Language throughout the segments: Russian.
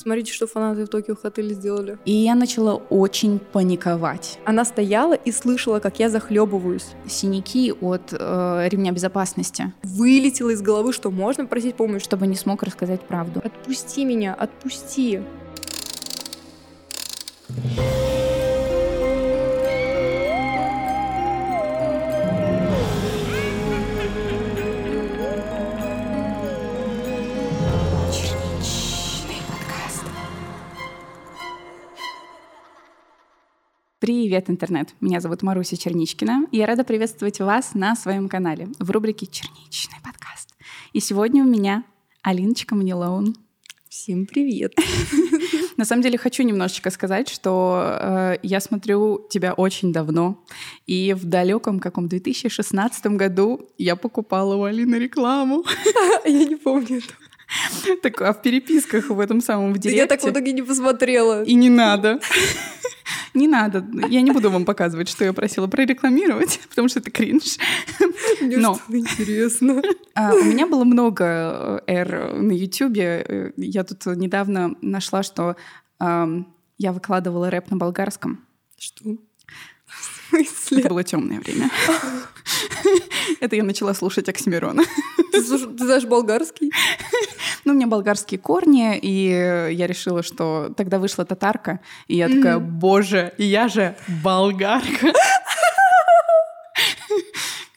Смотрите, что фанаты в Токио Хотеле сделали. И я начала очень паниковать. Она стояла и слышала, как я захлебываюсь. Синяки от э, ремня безопасности. Вылетело из головы, что можно просить помощь. Чтобы не смог рассказать правду. Отпусти меня, отпусти. Привет, интернет! Меня зовут Маруся Черничкина, и я рада приветствовать вас на своем канале в рубрике «Черничный подкаст». И сегодня у меня Алиночка Манилоун. Всем привет! На самом деле хочу немножечко сказать, что э, я смотрю тебя очень давно, и в далеком каком 2016 году я покупала у Алины рекламу. Я не помню это. Так, а в переписках в этом самом в директе... Я так в итоге не посмотрела. И не надо. Не надо. Я не буду вам показывать, что я просила прорекламировать, потому что это кринж. Мне Но интересно. А, у меня было много э, R на Ютубе. Э, я тут недавно нашла, что я выкладывала рэп на болгарском. Что? Это было темное время. Это я начала слушать Оксимирона. Ты, ты знаешь болгарский? Ну, у меня болгарские корни, и я решила, что тогда вышла татарка, и я такая, боже, я же болгарка.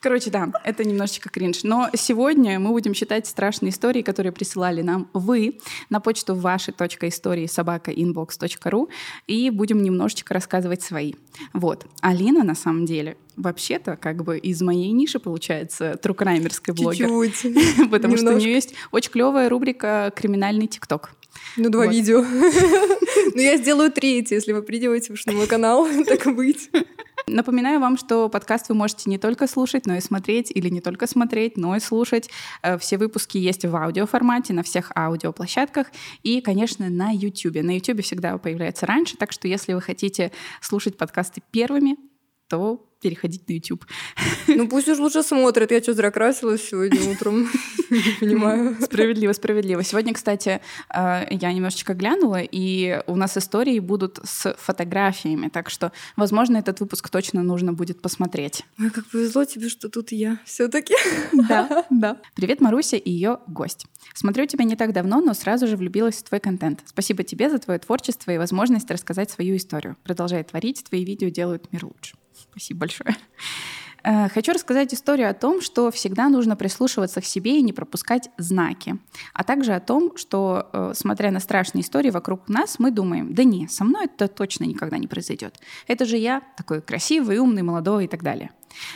Короче, да, это немножечко кринж. Но сегодня мы будем читать страшные истории, которые присылали нам вы на почту ваши истории собака inbox.ru и будем немножечко рассказывать свои. Вот. Алина, на самом деле, вообще-то как бы из моей ниши получается трукраймерская блогер. Чуть-чуть. Потому что у нее есть очень клевая рубрика «Криминальный ТикТок». Ну, два вот. видео. Ну, я сделаю третье, если вы придете на мой канал, так и быть. Напоминаю вам, что подкаст вы можете не только слушать, но и смотреть, или не только смотреть, но и слушать. Э, все выпуски есть в аудиоформате на всех аудиоплощадках и, конечно, на YouTube. На YouTube всегда появляется раньше, так что если вы хотите слушать подкасты первыми, то переходить на YouTube. Ну пусть уж лучше смотрят. Я что, зря красилась сегодня утром? понимаю. Справедливо, справедливо. Сегодня, кстати, э, я немножечко глянула, и у нас истории будут с фотографиями, так что, возможно, этот выпуск точно нужно будет посмотреть. Ой, как повезло тебе, что тут я все таки Да, да. Привет, Маруся и ее гость. Смотрю тебя не так давно, но сразу же влюбилась в твой контент. Спасибо тебе за твое творчество и возможность рассказать свою историю. Продолжай творить, твои видео делают мир лучше. Спасибо большое. Э, хочу рассказать историю о том, что всегда нужно прислушиваться к себе и не пропускать знаки, а также о том, что, э, смотря на страшные истории вокруг нас, мы думаем, да не, со мной это точно никогда не произойдет. Это же я такой красивый, умный, молодой и так далее.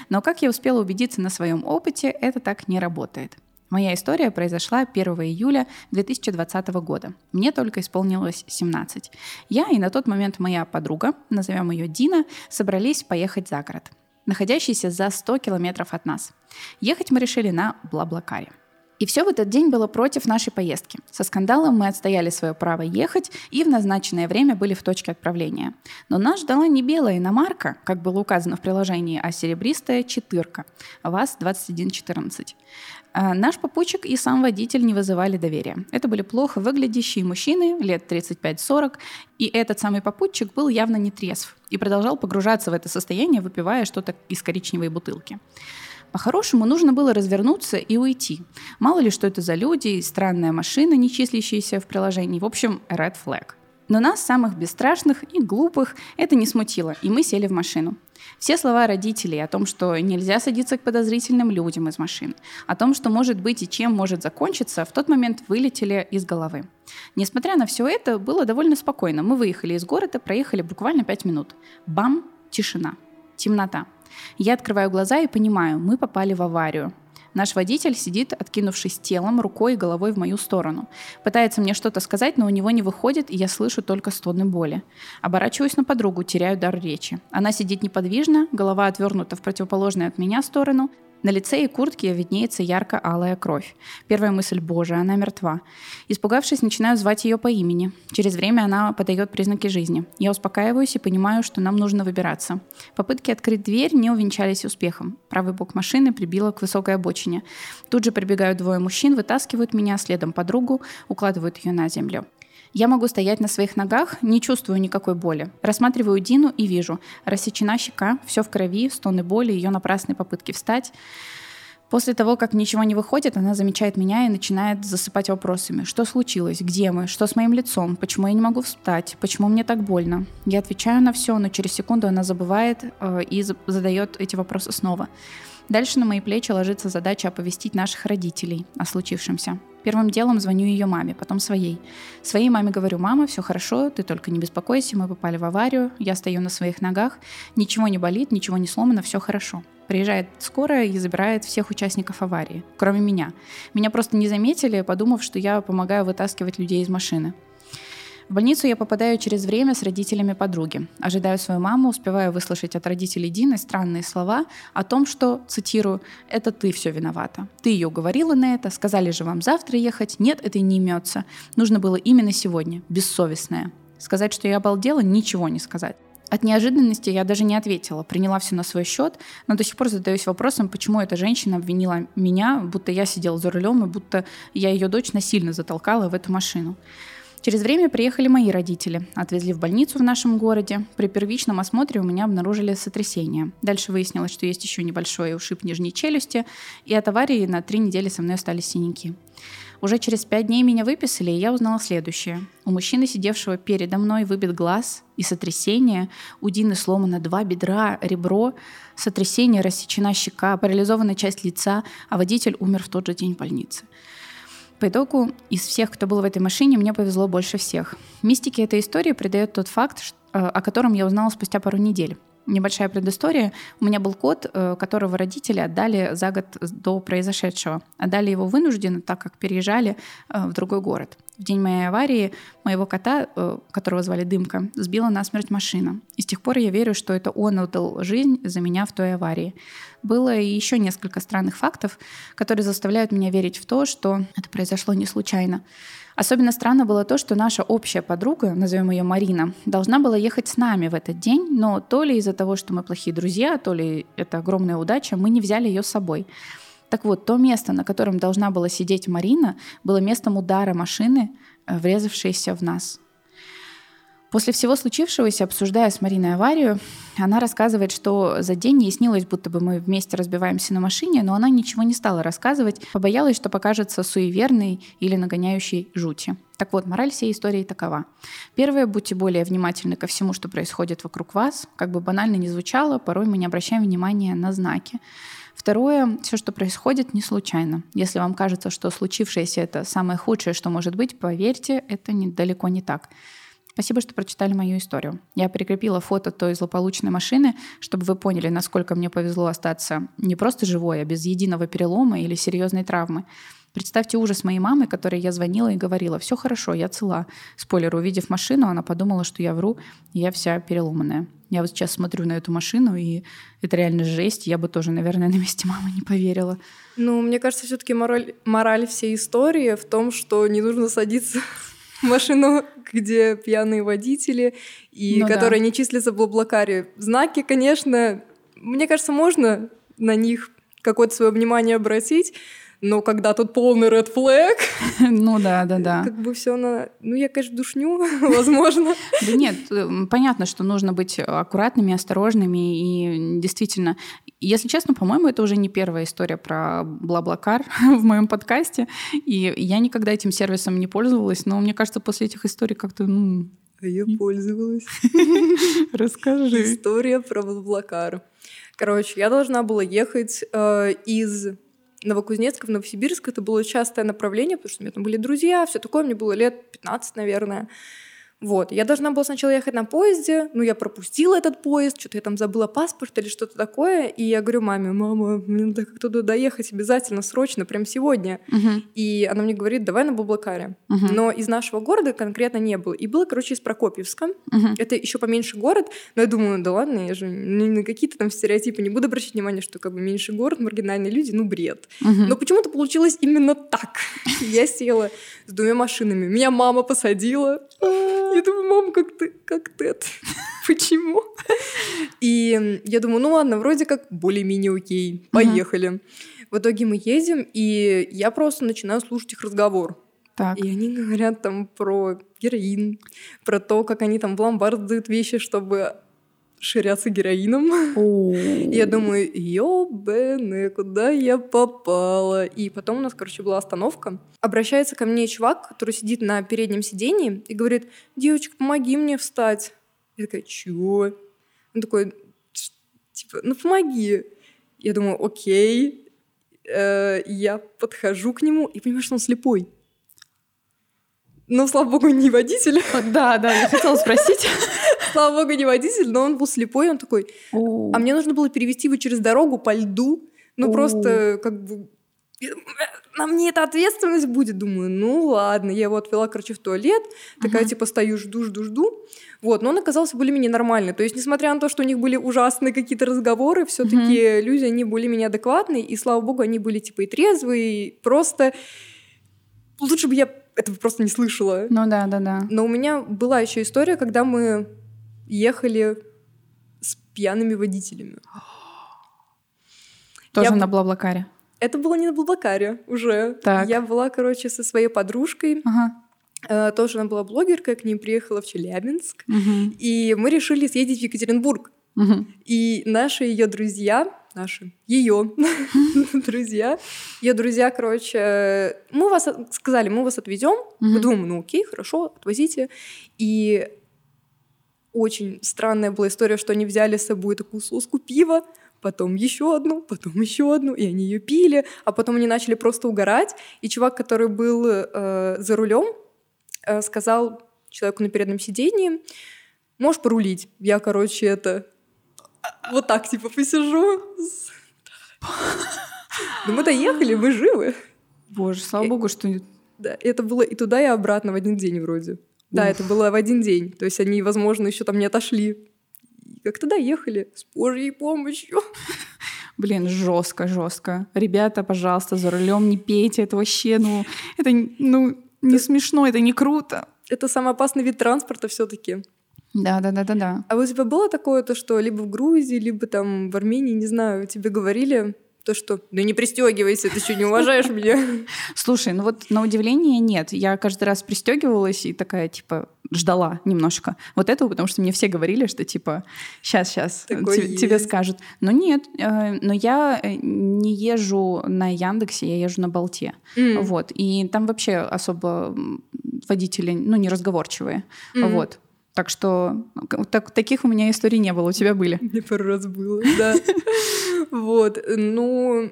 Но как я успела убедиться на своем опыте, это так не работает. Моя история произошла 1 июля 2020 года. Мне только исполнилось 17. Я и на тот момент моя подруга, назовем ее Дина, собрались поехать за город, находящийся за 100 километров от нас. Ехать мы решили на Блаблакаре. И все в этот день было против нашей поездки. Со скандалом мы отстояли свое право ехать и в назначенное время были в точке отправления. Но нас ждала не белая иномарка, как было указано в приложении, а серебристая четырка. ВАЗ-2114. А наш попутчик и сам водитель не вызывали доверия. Это были плохо выглядящие мужчины лет 35-40, и этот самый попутчик был явно не трезв и продолжал погружаться в это состояние, выпивая что-то из коричневой бутылки. По-хорошему, нужно было развернуться и уйти. Мало ли, что это за люди странная машина, не числящаяся в приложении. В общем, red flag. Но нас, самых бесстрашных и глупых, это не смутило, и мы сели в машину. Все слова родителей о том, что нельзя садиться к подозрительным людям из машин, о том, что может быть и чем может закончиться, в тот момент вылетели из головы. Несмотря на все это, было довольно спокойно. Мы выехали из города, проехали буквально пять минут. Бам! Тишина. Темнота. Я открываю глаза и понимаю, мы попали в аварию. Наш водитель сидит, откинувшись телом, рукой и головой в мою сторону. Пытается мне что-то сказать, но у него не выходит, и я слышу только стоны боли. Оборачиваюсь на подругу, теряю дар речи. Она сидит неподвижно, голова отвернута в противоположную от меня сторону, на лице и куртке виднеется ярко-алая кровь. Первая мысль «Боже, она мертва». Испугавшись, начинаю звать ее по имени. Через время она подает признаки жизни. Я успокаиваюсь и понимаю, что нам нужно выбираться. Попытки открыть дверь не увенчались успехом. Правый бок машины прибило к высокой обочине. Тут же прибегают двое мужчин, вытаскивают меня, следом подругу, укладывают ее на землю. Я могу стоять на своих ногах, не чувствую никакой боли. Рассматриваю Дину и вижу. Рассечена щека, все в крови, стоны боли, ее напрасные попытки встать. После того, как ничего не выходит, она замечает меня и начинает засыпать вопросами. Что случилось? Где мы? Что с моим лицом? Почему я не могу встать? Почему мне так больно? Я отвечаю на все, но через секунду она забывает э, и задает эти вопросы снова. Дальше на мои плечи ложится задача оповестить наших родителей о случившемся. Первым делом звоню ее маме, потом своей. Своей маме говорю, мама, все хорошо, ты только не беспокойся, мы попали в аварию, я стою на своих ногах, ничего не болит, ничего не сломано, все хорошо. Приезжает скорая и забирает всех участников аварии, кроме меня. Меня просто не заметили, подумав, что я помогаю вытаскивать людей из машины. В больницу я попадаю через время с родителями подруги. Ожидаю свою маму, успеваю выслушать от родителей Дины странные слова о том, что, цитирую, «это ты все виновата. Ты ее уговорила на это, сказали же вам завтра ехать. Нет, это не имется. Нужно было именно сегодня. Бессовестная». Сказать, что я обалдела, ничего не сказать. От неожиданности я даже не ответила, приняла все на свой счет, но до сих пор задаюсь вопросом, почему эта женщина обвинила меня, будто я сидела за рулем и будто я ее дочь насильно затолкала в эту машину. Через время приехали мои родители, отвезли в больницу в нашем городе. При первичном осмотре у меня обнаружили сотрясение. Дальше выяснилось, что есть еще небольшой ушиб нижней челюсти, и от аварии на три недели со мной остались синяки. Уже через пять дней меня выписали, и я узнала следующее. У мужчины, сидевшего передо мной, выбит глаз и сотрясение. У Дины сломано два бедра, ребро, сотрясение, рассечена щека, парализована часть лица, а водитель умер в тот же день в больнице. По итогу, из всех, кто был в этой машине, мне повезло больше всех. Мистике этой истории придает тот факт, э, о котором я узнала спустя пару недель небольшая предыстория. У меня был кот, э, которого родители отдали за год до произошедшего. Отдали его вынужденно, так как переезжали э, в другой город. В день моей аварии моего кота, э, которого звали Дымка, сбила насмерть машина. И с тех пор я верю, что это он отдал жизнь за меня в той аварии. Было еще несколько странных фактов, которые заставляют меня верить в то, что это произошло не случайно. Особенно странно было то, что наша общая подруга, назовем ее Марина, должна была ехать с нами в этот день, но то ли из-за того, что мы плохие друзья, то ли это огромная удача, мы не взяли ее с собой. Так вот, то место, на котором должна была сидеть Марина, было местом удара машины, э, врезавшейся в нас. После всего случившегося, обсуждая с Мариной аварию, она рассказывает, что за день ей снилось, будто бы мы вместе разбиваемся на машине, но она ничего не стала рассказывать, побоялась, что покажется суеверной или нагоняющей жути. Так вот, мораль всей истории такова. Первое, будьте более внимательны ко всему, что происходит вокруг вас. Как бы банально ни звучало, порой мы не обращаем внимания на знаки. Второе, все, что происходит, не случайно. Если вам кажется, что случившееся это самое худшее, что может быть, поверьте, это не, далеко не так. Спасибо, что прочитали мою историю. Я прикрепила фото той злополучной машины, чтобы вы поняли, насколько мне повезло остаться не просто живой, а без единого перелома или серьезной травмы. Представьте ужас моей мамы, которой я звонила и говорила, все хорошо, я цела. Спойлер, увидев машину, она подумала, что я вру, и я вся переломанная. Я вот сейчас смотрю на эту машину, и это реально жесть. Я бы тоже, наверное, на месте мамы не поверила. Ну, мне кажется, все-таки мораль, мораль всей истории в том, что не нужно садиться машину, где пьяные водители, и ну, которая да. не числится в Блаблакаре. Знаки, конечно, мне кажется, можно на них какое-то свое внимание обратить, но когда тут полный red flag... Ну да, да, да. Как бы все на... Ну, я, конечно, душню, возможно. Да нет, понятно, что нужно быть аккуратными, осторожными, и действительно, если честно, по-моему, это уже не первая история про Блаблакар в моем подкасте, и я никогда этим сервисом не пользовалась, но мне кажется, после этих историй как-то, ну... А я пользовалась. Расскажи. История про Блаблакар. Короче, я должна была ехать э, из Новокузнецка в Новосибирск. Это было частое направление, потому что у меня там были друзья, все такое. Мне было лет 15, наверное. Вот, я должна была сначала ехать на поезде, ну, я пропустила этот поезд, что-то я там забыла паспорт или что-то такое, и я говорю маме, мама, мне надо как-то туда доехать обязательно, срочно, прям сегодня. Uh-huh. И она мне говорит, давай на Баблакаре. Uh-huh. Но из нашего города конкретно не было. И было, короче, из Прокопьевска. Uh-huh. Это еще поменьше город, но я думаю, да ладно, я же на какие-то там стереотипы не буду обращать внимание, что как бы меньше город, маргинальные люди, ну, бред. Uh-huh. Но почему-то получилось именно так. Я села с двумя машинами. Меня мама посадила. Я думаю, мам, как ты, как это? Почему? И я думаю, ну ладно, вроде как более-менее окей, поехали. В итоге мы едем, и я просто начинаю слушать их разговор. Так. И они говорят там про героин, про то, как они там в ломбард дают вещи, чтобы ширяться героином. Я думаю, ёбэны, куда я попала? И потом у нас, короче, была остановка. Обращается ко мне чувак, который сидит на переднем сидении и говорит, девочка, помоги мне встать. Я такая, чё? Он такой, типа, ну помоги. Я думаю, окей. Э, Я подхожу к нему и понимаю, что он слепой. Ну, слава богу, не водитель. Да, да, я хотела спросить. Слава богу, не водитель, но он был слепой, он такой, а мне нужно было перевести его через дорогу по льду. Ну, просто как бы... На мне эта ответственность будет. Думаю, ну ладно. Я его отвела, короче, в туалет. Такая, Ага. типа, стою, жду, жду, жду. Вот, но он оказался более-менее нормальный. То есть, несмотря на то, что у них были ужасные какие-то разговоры, все таки люди, они более-менее адекватные. И, слава богу, они были, типа, и трезвые, и просто... Лучше бы я этого просто не слышала. Ну да, да, да. Но у меня была еще история, когда мы ехали с пьяными водителями. Тоже Я- на Блаблакаре. Это было не на Блаблакаре уже. Так. Я была, короче, со своей подружкой. Ага. Э, тоже она была блогерка, я к ней приехала в Челябинск. Мгм. И мы решили съездить в Екатеринбург. Мгм. И наши ее друзья, наши, ее друзья, ее друзья, короче, мы вас сказали, мы вас отвезем. Мы Мгм. думаем, ну окей, хорошо, отвозите. И очень странная была история, что они взяли с собой такую соску пива, потом еще одну, потом еще одну, и они ее пили, а потом они начали просто угорать. И чувак, который был э, за рулем, э, сказал человеку на переднем сидении, можешь порулить. Я, короче, это вот так типа посижу. Ну мы доехали, мы живы. Боже, слава богу, что... Да, это было и туда, и обратно в один день вроде. Да, Уф. это было в один день. То есть они, возможно, еще там не отошли. Как-то доехали с Божьей помощью. Блин, жестко, жестко. Ребята, пожалуйста, за рулем не пейте, это вообще, ну, это, ну, не Да. смешно, это не круто. Это самый опасный вид транспорта все-таки. Да, да, да, да, да. А у тебя было такое, то, что либо в Грузии, либо там в Армении, не знаю, тебе говорили то, что да не пристегивайся, ты что, не уважаешь меня? Слушай, ну вот на удивление нет. Я каждый раз пристегивалась и такая, типа, ждала немножко вот этого, потому что мне все говорили, что, типа, сейчас, сейчас тебе скажут. Но нет, э, но я э, не езжу на Яндексе, я езжу на Болте. Вот. И там вообще особо водители, ну, неразговорчивые. Мгм. Вот. Так что так- таких у меня историй не было, у тебя были. Мне пару раз было, да. Вот, ну...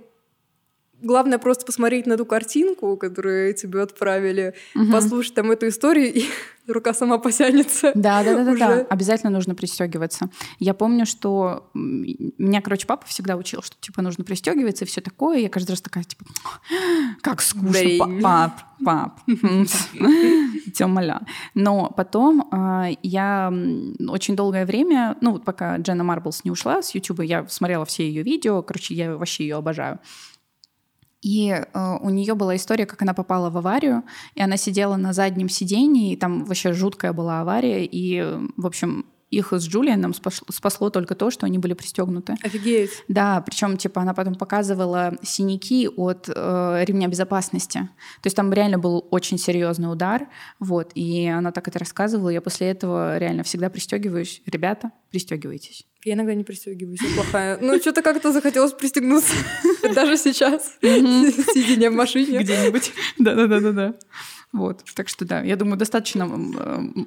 Главное просто посмотреть на ту картинку, которую тебе отправили, Мгм. послушать там эту историю, и рука сама посянется. Да, да, да, да, да. Обязательно нужно пристегиваться. Я помню, что меня, короче, папа всегда учил, что типа нужно пристегиваться и все такое. Я каждый раз такая, типа, как скучно, пап, пап, Тёмаля. Но потом а, я очень долгое время, ну вот пока Дженна Марблс не ушла с Ютуба, я смотрела все ее видео, короче, я вообще ее обожаю. И э, у нее была история, как она попала в аварию, и она сидела на заднем сидении, и там вообще жуткая была авария, и, э, в общем, их с Джулианом спасло, спасло только то, что они были пристегнуты. Офигеть. Да, причем типа она потом показывала синяки от э, ремня безопасности. То есть там реально был очень серьезный удар, вот. И она так это рассказывала. Я после этого реально всегда пристегиваюсь. Ребята, пристегивайтесь. Я иногда не пристегиваюсь, я плохая. Ну, что-то как-то захотелось пристегнуться. Даже сейчас, сидя в машине. Где-нибудь. Да-да-да-да-да. Вот, так что да, я думаю, достаточно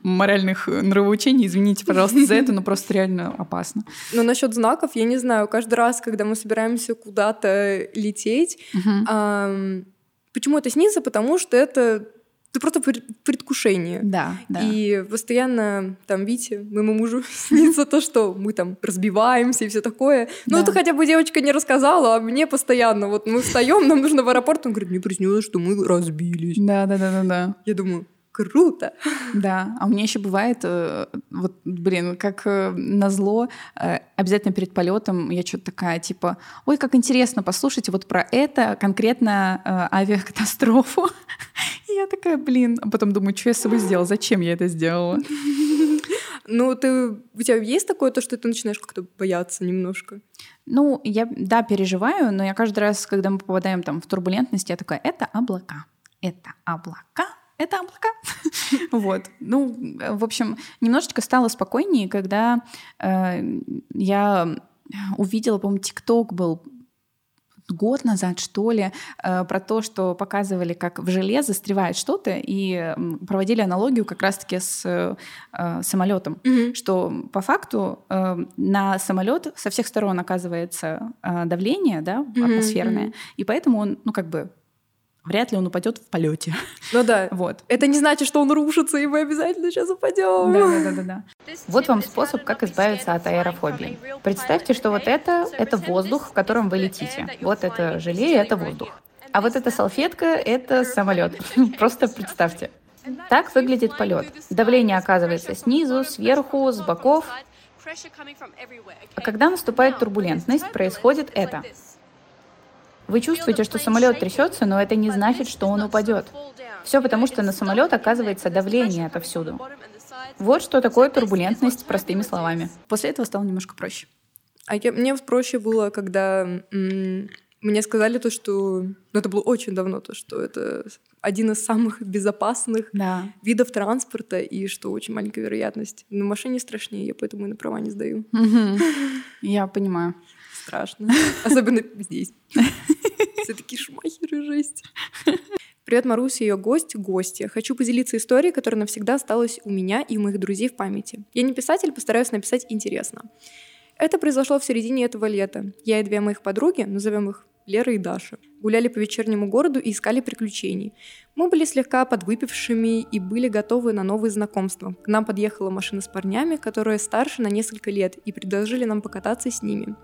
моральных э, нравоучений. Извините, пожалуйста, за это, но просто реально опасно. Но насчет знаков, я не знаю, каждый раз, когда мы собираемся куда-то лететь, почему это снится? Потому что это ты просто пред- предвкушение. Да, да. И постоянно там, Вите, моему мужу, снится то, что мы там разбиваемся и все такое. Ну, Да. это хотя бы девочка не рассказала, а мне постоянно. Вот мы встаем, нам нужно в аэропорт, он говорит, мне приснилось, что мы разбились. Да, да, да, да, да. Я думаю, круто. Да, а у меня еще бывает, э, вот, блин, как э, назло, э, обязательно перед полетом я что-то такая, типа, ой, как интересно, послушайте вот про это, конкретно авиакатастрофу. И я такая, блин, а потом думаю, что я с собой сделала, зачем я это сделала? Ну, ты, у тебя есть такое, то, что ты начинаешь как-то бояться немножко? Ну, я, да, переживаю, но я каждый раз, когда мы попадаем там в турбулентность, я такая, это облака, это облака, это облака. вот. Ну, в общем, немножечко стало спокойнее, когда э, я увидела, по-моему, ТикТок был год назад, что ли, э, про то, что показывали, как в желе застревает что-то, и проводили аналогию как раз-таки с э, самолетом, mm-hmm. что по факту э, на самолет со всех сторон оказывается э, давление, да, атмосферное, mm-hmm. и поэтому он, ну, как бы вряд ли он упадет в полете. Ну да. Вот. Это не значит, что он рушится, и мы обязательно сейчас упадем. Да, да, да, да, да. Вот вам способ, как избавиться от аэрофобии. Представьте, что вот это — это воздух, в котором вы летите. Вот это желе — это воздух. А вот эта салфетка — это самолет. Просто представьте. Так выглядит полет. Давление оказывается снизу, сверху, с боков. А когда наступает турбулентность, происходит это. Вы чувствуете, что самолет трясется, но это не значит, что он упадет. Все потому, что на самолет оказывается давление отовсюду. Вот что такое турбулентность простыми словами. После этого стало немножко проще. А я, мне проще было, когда м- мне сказали то, что... Ну, это было очень давно, то, что это один из самых безопасных да. видов транспорта, и что очень маленькая вероятность. На машине страшнее, я поэтому и на права не сдаю. Я понимаю страшно. Особенно здесь. Все такие шмахеры, жесть. Привет, Маруся, ее гость, гостья. Хочу поделиться историей, которая навсегда осталась у меня и у моих друзей в памяти. Я не писатель, постараюсь написать интересно. Это произошло в середине этого лета. Я и две моих подруги, назовем их Лера и Даша. Гуляли по вечернему городу и искали приключений. Мы были слегка подвыпившими и были готовы на новые знакомства. К нам подъехала машина с парнями, которые старше на несколько лет, и предложили нам покататься с ними.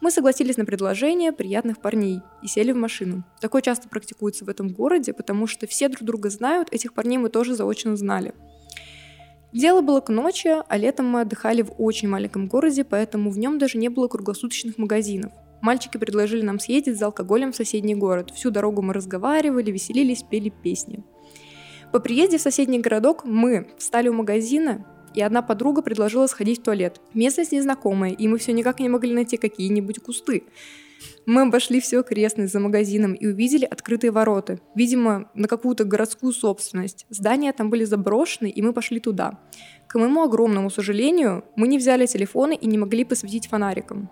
Мы согласились на предложение приятных парней и сели в машину. Такое часто практикуется в этом городе, потому что все друг друга знают, этих парней мы тоже заочно знали. Дело было к ночи, а летом мы отдыхали в очень маленьком городе, поэтому в нем даже не было круглосуточных магазинов. Мальчики предложили нам съездить за алкоголем в соседний город. Всю дорогу мы разговаривали, веселились, пели песни. По приезде в соседний городок мы встали у магазина, и одна подруга предложила сходить в туалет. Местность незнакомая, и мы все никак не могли найти какие-нибудь кусты. Мы обошли все окрестность за магазином и увидели открытые ворота. Видимо, на какую-то городскую собственность. Здания там были заброшены, и мы пошли туда. К моему огромному сожалению, мы не взяли телефоны и не могли посветить фонариком.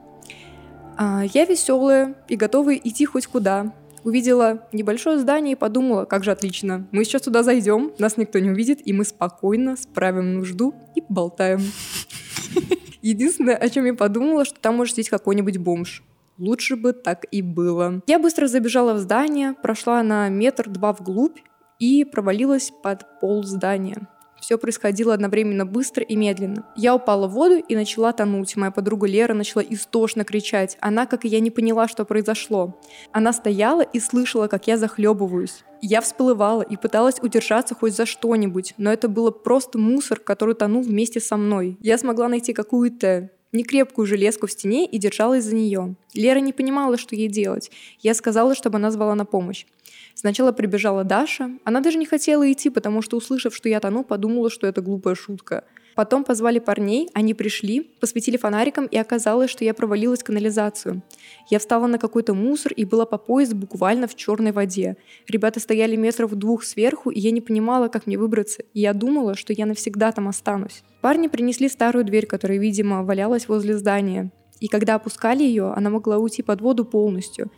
А, я веселая и готовая идти хоть куда. Увидела небольшое здание и подумала, как же отлично. Мы сейчас туда зайдем, нас никто не увидит, и мы спокойно справим нужду и болтаем. Единственное, о чем я подумала, что там может сидеть какой-нибудь бомж. Лучше бы так и было. Я быстро забежала в здание, прошла на метр-два вглубь и провалилась под пол здания. Все происходило одновременно быстро и медленно. Я упала в воду и начала тонуть. Моя подруга Лера начала истошно кричать. Она, как и я, не поняла, что произошло. Она стояла и слышала, как я захлебываюсь. Я всплывала и пыталась удержаться хоть за что-нибудь, но это было просто мусор, который тонул вместе со мной. Я смогла найти какую-то некрепкую железку в стене и держалась за нее. Лера не понимала, что ей делать. Я сказала, чтобы она звала на помощь. Сначала прибежала Даша. Она даже не хотела идти, потому что, услышав, что я тону, подумала, что это глупая шутка. Потом позвали парней, они пришли, посветили фонариком, и оказалось, что я провалилась в канализацию. Я встала на какой-то мусор и была по пояс буквально в черной воде. Ребята стояли метров двух сверху, и я не понимала, как мне выбраться, и я думала, что я навсегда там останусь. Парни принесли старую дверь, которая, видимо, валялась возле здания. И когда опускали ее, она могла уйти под воду полностью.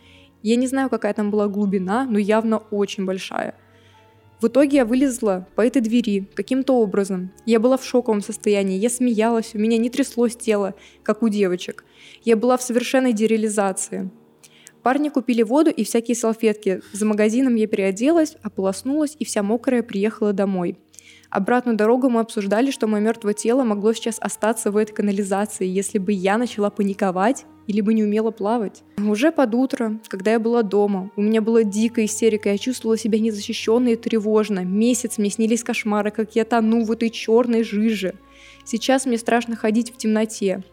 Я не знаю, какая там была глубина, но явно очень большая. В итоге я вылезла по этой двери каким-то образом. Я была в шоковом состоянии, я смеялась, у меня не тряслось тело, как у девочек. Я была в совершенной дереализации. Парни купили воду и всякие салфетки. За магазином я переоделась, ополоснулась и вся мокрая приехала домой. Обратную дорогу мы обсуждали, что мое мертвое тело могло сейчас остаться в этой канализации, если бы я начала паниковать или бы не умела плавать. Уже под утро, когда я была дома, у меня была дикая истерика, я чувствовала себя незащищенной и тревожно. Месяц мне снились кошмары, как я тону в этой черной жиже. Сейчас мне страшно ходить в темноте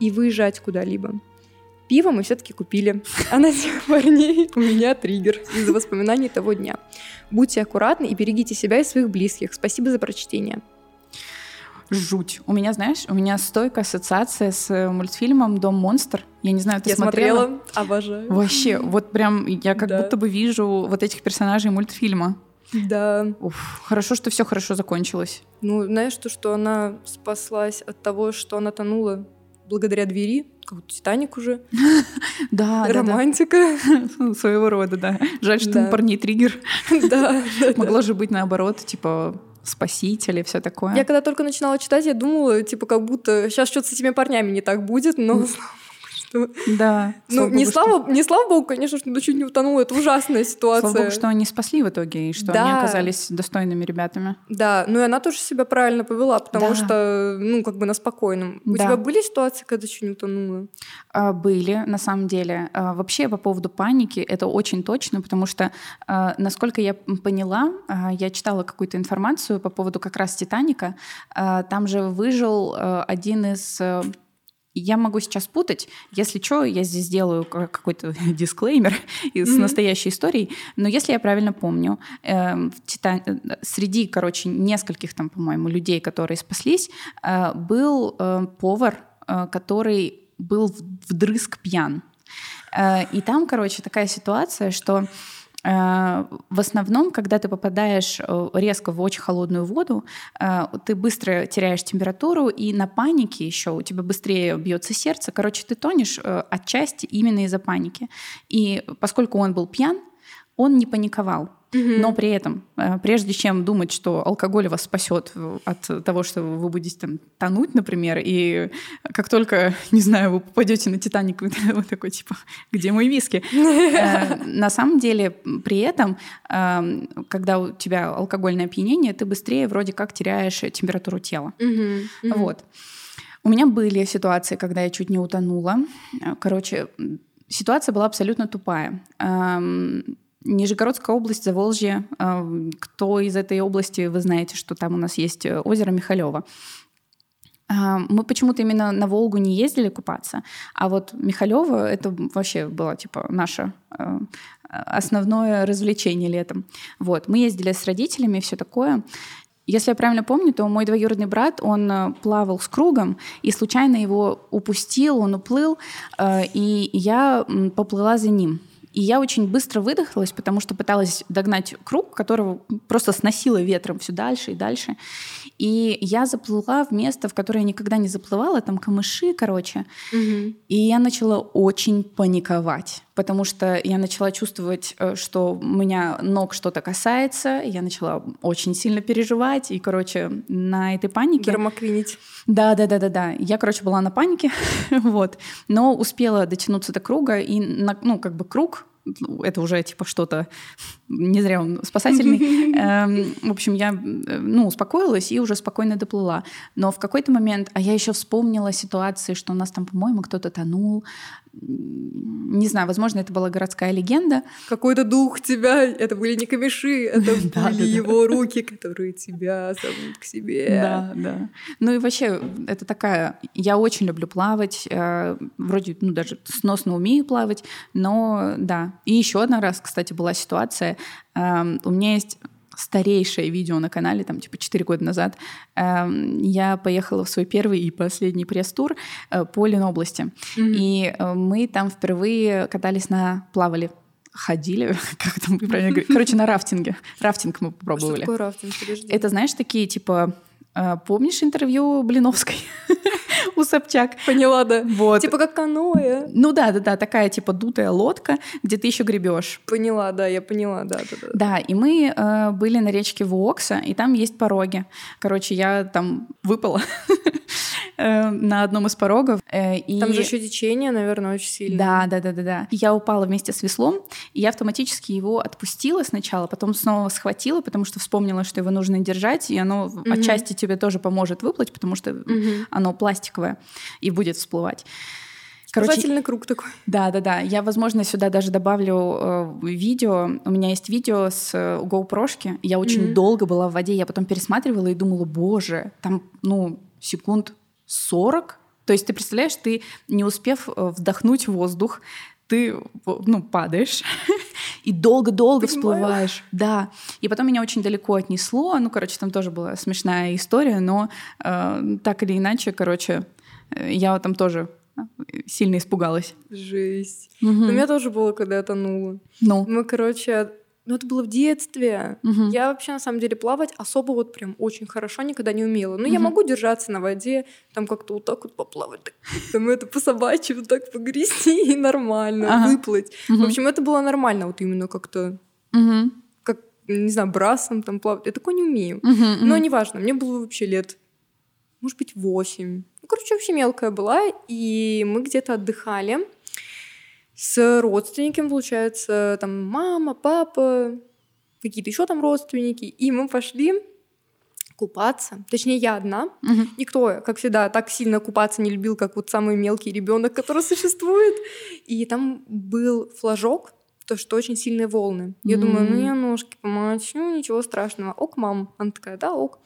и выезжать куда-либо. Пиво мы все-таки купили, а на тех парней у меня триггер из-за воспоминаний того дня. Будьте аккуратны и берегите себя и своих близких. Спасибо за прочтение. Жуть. У меня, знаешь, у меня стойкая ассоциация с э, мультфильмом «Дом монстр». Я не знаю, ты я смотрела? смотрела, обожаю. Вообще, вот прям я как да. будто бы вижу вот этих персонажей мультфильма. Да. Уф, хорошо, что все хорошо закончилось. Ну, знаешь, то, что она спаслась от того, что она тонула благодаря двери, как Титаник уже. Да, Романтика. Своего рода, да. Жаль, что парней триггер. Да, Могло же быть наоборот, типа спаситель и все такое. Я когда только начинала читать, я думала, типа, как будто сейчас что-то с этими парнями не так будет, но что... Да. Ну, не, богу, что- слава, не слава богу, конечно, что чуть не утонула. Это ужасная ситуация. Слава богу, что они спасли в итоге, и что они Да. оказались достойными ребятами. Да, ну и она тоже себя правильно повела, потому Да. что, ну, как бы на спокойном. У Да. тебя были ситуации, когда чуть не утонула? А, Были, на самом деле. А, Вообще, по поводу паники, это очень точно, потому что, а, насколько я поняла, а, я читала какую-то информацию по поводу как раз «Титаника». А, Там же выжил а, один из... Я могу сейчас путать. Если что, я здесь сделаю ка- какой-то дисклеймер из Мгм. настоящей истории. Но если я правильно помню, эм, в «Титан- э, среди, короче, нескольких там, по-моему, людей, которые спаслись, э, был э, повар, э, который был в- вдрызг пьян. Э, И там, короче, такая ситуация, что э, в основном, когда ты попадаешь э, резко в очень холодную воду, э, ты быстро теряешь температуру, и на панике еще у тебя быстрее бьется сердце. Короче, ты тонешь э, отчасти именно из-за паники. И поскольку он был пьян, он не паниковал. Но при этом, э, прежде чем думать, что алкоголь вас спасет от того, что вы будете там тонуть, например, и как только, не знаю, вы попадете на Титаник, вы вы такой типа, где мой виски? Э, На самом деле, при этом, э, когда у тебя алкогольное опьянение, ты быстрее вроде как теряешь температуру тела. Вот. У меня были ситуации, когда я чуть не утонула. Короче, ситуация была абсолютно тупая. Нижегородская область, Заволжье. Эм, Кто из этой области, вы знаете, что там у нас есть э, озеро Михалева. А, Мы почему-то именно на Волгу не ездили купаться, а вот Михалева это вообще было типа наше э, основное развлечение летом. Вот мы ездили с родителями все такое. Если я правильно помню, то мой двоюродный брат, он э, плавал с кругом и случайно его упустил, он уплыл, и я поплыла за ним. И я очень быстро выдохлась, потому что пыталась догнать круг, которого просто сносило ветром все дальше и дальше. И я заплыла в место, в которое я никогда не заплывала, там камыши, короче. И я начала очень паниковать, потому что я начала чувствовать, э, что у меня ног что-то касается, я начала очень сильно переживать, и, короче, на этой панике... Драмаквинить. Да, да, да, да, да. Я, короче, была на панике, вот, но успела дотянуться до круга, и, на- ну, как бы круг, это уже типа что-то, не зря он спасательный. Эм, В общем, я, э, ну, успокоилась и уже спокойно доплыла. Но в какой-то момент, а я еще вспомнила ситуации, что у нас там, по-моему, кто-то тонул. Не знаю, возможно, это была городская легенда. Какой-то дух тебя, это были не камеши, это были его руки, которые тебя зовут к себе. Да, да. Ну и вообще, это такая... Я очень люблю плавать. э, Вроде, ну, даже сносно умею плавать. Но, да. И еще одна раз, кстати, была ситуация. эм, У меня есть старейшее видео на канале, там, типа, 4 года назад. Эм, Я поехала в свой первый и последний пресс-тур э, по Ленобласти. И э, мы там впервые катались на... плавали ходили, как там правильно говорить, короче, на рафтинге. Рафтинг мы Что попробовали. такое рафтинг? Подожди. Это, знаешь, такие, типа, э, помнишь интервью Блиновской у Собчак? Поняла, да. Вот. Типа как каноэ. Ну да, да, да, такая типа дутая лодка, где ты еще гребешь. Поняла, да, я поняла, да, да, да. Да, и мы э, были на речке Вуокса, и там есть пороги. Короче, я там выпала на одном из порогов. э, и... Там же еще течение, наверное, очень сильное. Да, да, да, да, да. Я упала вместе с веслом, и я автоматически его отпустила сначала, потом снова схватила, потому что вспомнила, что его нужно держать, и оно Мгм. отчасти тебе тоже поможет выплыть, потому что Мгм. оно пластиковое и будет всплывать. Короче, круг такой. да, да, да. Я, возможно, сюда даже добавлю э, видео. У меня есть видео с э, GoPro-шки. Я очень Мгм. долго была в воде. Я потом пересматривала и думала, боже, там, ну, секунд 40. То есть ты представляешь, ты, не успев э, вдохнуть воздух, ты, ну, падаешь и долго-долго всплываешь. Да. И потом меня очень далеко отнесло. Ну, короче, там тоже была смешная история, но э, так или иначе, короче, э, я там тоже э, сильно испугалась. Жесть. Мгм. У меня тоже было, когда я тонула. Ну, Мы, короче, Но это было в детстве. Мгм. Я вообще, на самом деле, плавать особо вот прям очень хорошо никогда не умела. Ну, я Мгм. могу держаться на воде, там как-то вот так вот поплавать, так, там это по собачьи вот так погрести и нормально, Ага. выплыть. В Мгм. общем, это было нормально, вот именно как-то, Мгм. как, не знаю, брасом там плавать. Я такое не умею. Мгм. Но неважно, мне было вообще лет, может быть, восемь. Ну, короче, вообще мелкая была, и мы где-то отдыхали с родственниками, получается, там мама, папа, какие-то еще там родственники, и мы пошли купаться. Точнее, я одна. Мгм. Никто, как всегда, так сильно купаться не любил, как вот самый мелкий ребенок, который существует. И там был флажок, то, что очень сильные волны. Я думаю, ну я ножки помочу, ничего страшного. Ок, мам. Она такая, да, ок.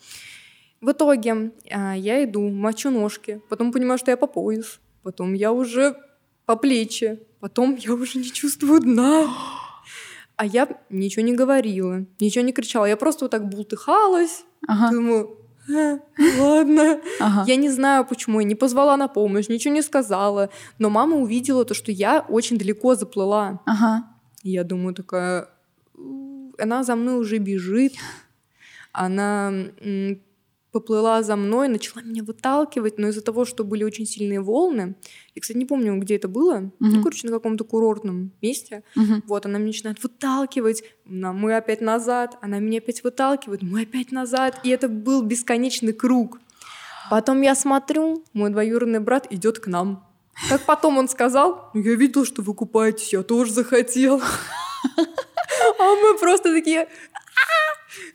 В итоге а, я иду, мочу ножки, потом понимаю, что я по пояс, потом я уже по плечи, потом я уже не чувствую дна. А я ничего не говорила, ничего не кричала. Я просто вот так бултыхалась, Ага. думаю, «А, ладно. Ага. Я не знаю, почему я не позвала на помощь, ничего не сказала. Но мама увидела то, что я очень далеко заплыла. Ага. И я думаю, такая, «У, она за мной уже бежит. Она поплыла за мной, начала меня выталкивать, но из-за того, что были очень сильные волны, я, кстати, не помню, где это было, ну, Мгм. короче, на каком-то курортном месте, Мгм. вот, она меня начинает выталкивать, мы опять назад, она меня опять выталкивает, мы опять назад, и это был бесконечный круг. Потом я смотрю, мой двоюродный брат идет к нам. Как потом он сказал, «Ну, я видел, что вы купаетесь, я тоже захотел. А мы просто такие...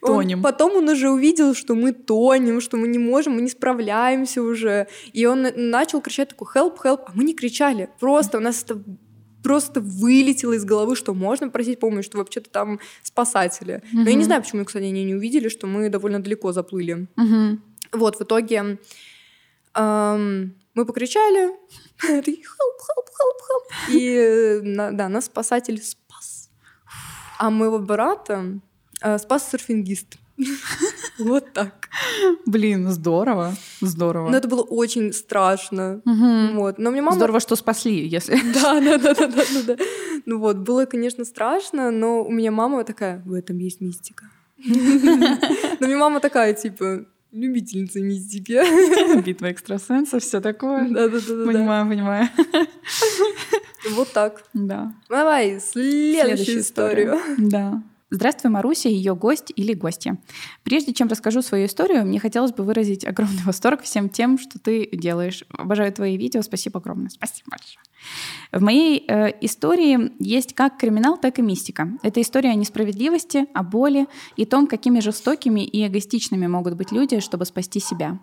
«А!» Он- Тонем. потом он уже увидел, что мы тонем, что мы не можем, мы не справляемся уже. И он на- начал кричать такой help, help, а мы не кричали. Просто у нас это просто вылетело из головы, что можно просить помощь, что вообще-то там спасатели. Но я не знаю, почему, кстати, они не увидели, что мы довольно далеко заплыли. Мгм. Вот, в итоге эм, мы покричали, help, help, help, help. И э, да, нас спасатель спас. А моего брата спас серфингист. Вот так. Блин, здорово. Здорово. Но это было очень страшно. Вот. Но мне мама... Здорово, что спасли, если... Да, да, да, да, да, да. Ну вот, было, конечно, страшно, но у меня мама такая, в этом есть мистика. Но меня мама такая, типа, любительница мистики. Битва экстрасенсов, все такое. Да, да, да, да. Понимаю, понимаю. Вот так. Да. Давай, следующую историю. Да. Здравствуй, Маруся, ее гость или гостья. Прежде чем расскажу свою историю, мне хотелось бы выразить огромный восторг всем тем, что ты делаешь. Обожаю твои видео, спасибо огромное. Спасибо большое. В моей э, истории есть как криминал, так и мистика. Это история о несправедливости, о боли и том, какими жестокими и эгоистичными могут быть люди, чтобы спасти себя.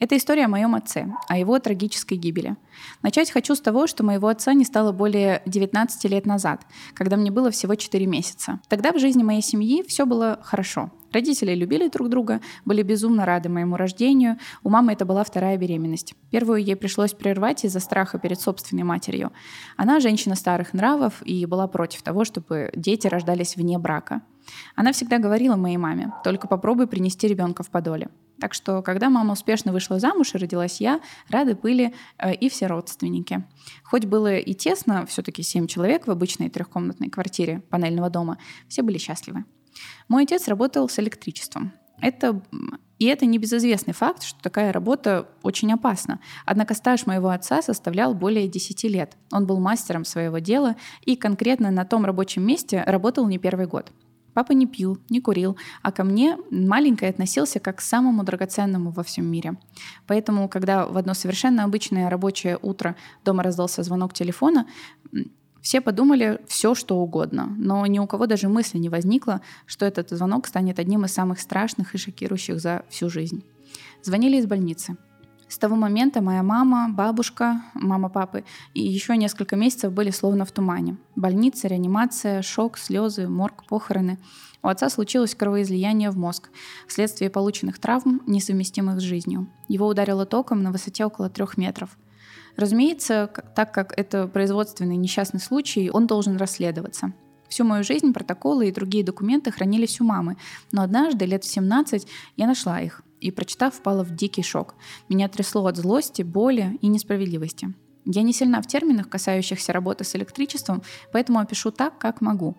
Это история о моем отце, о его трагической гибели. Начать хочу с того, что моего отца не стало более 19 лет назад, когда мне было всего 4 месяца. Тогда в жизни моей семьи все было хорошо. Родители любили друг друга, были безумно рады моему рождению. У мамы это была вторая беременность. Первую ей пришлось прервать из-за страха перед собственной матерью. Она женщина старых нравов и была против того, чтобы дети рождались вне брака. Она всегда говорила моей маме, только попробуй принести ребенка в подоле. Так что, когда мама успешно вышла замуж и родилась я, рады были э, и все родственники. Хоть было и тесно, все-таки семь человек в обычной трехкомнатной квартире панельного дома, все были счастливы. Мой отец работал с электричеством. Это, и это небезызвестный факт, что такая работа очень опасна. Однако стаж моего отца составлял более 10 лет. Он был мастером своего дела и конкретно на том рабочем месте работал не первый год. Папа не пил, не курил, а ко мне маленькой относился как к самому драгоценному во всем мире. Поэтому, когда в одно совершенно обычное рабочее утро дома раздался звонок телефона, все подумали все, что угодно, но ни у кого даже мысли не возникло, что этот звонок станет одним из самых страшных и шокирующих за всю жизнь. Звонили из больницы. С того момента моя мама, бабушка, мама папы и еще несколько месяцев были словно в тумане. Больница, реанимация, шок, слезы, морг, похороны. У отца случилось кровоизлияние в мозг вследствие полученных травм, несовместимых с жизнью. Его ударило током на высоте около трех метров. Разумеется, так как это производственный несчастный случай, он должен расследоваться. Всю мою жизнь протоколы и другие документы хранились у мамы, но однажды, лет в 17, я нашла их и, прочитав, впала в дикий шок. Меня трясло от злости, боли и несправедливости. Я не сильна в терминах, касающихся работы с электричеством, поэтому опишу так, как могу.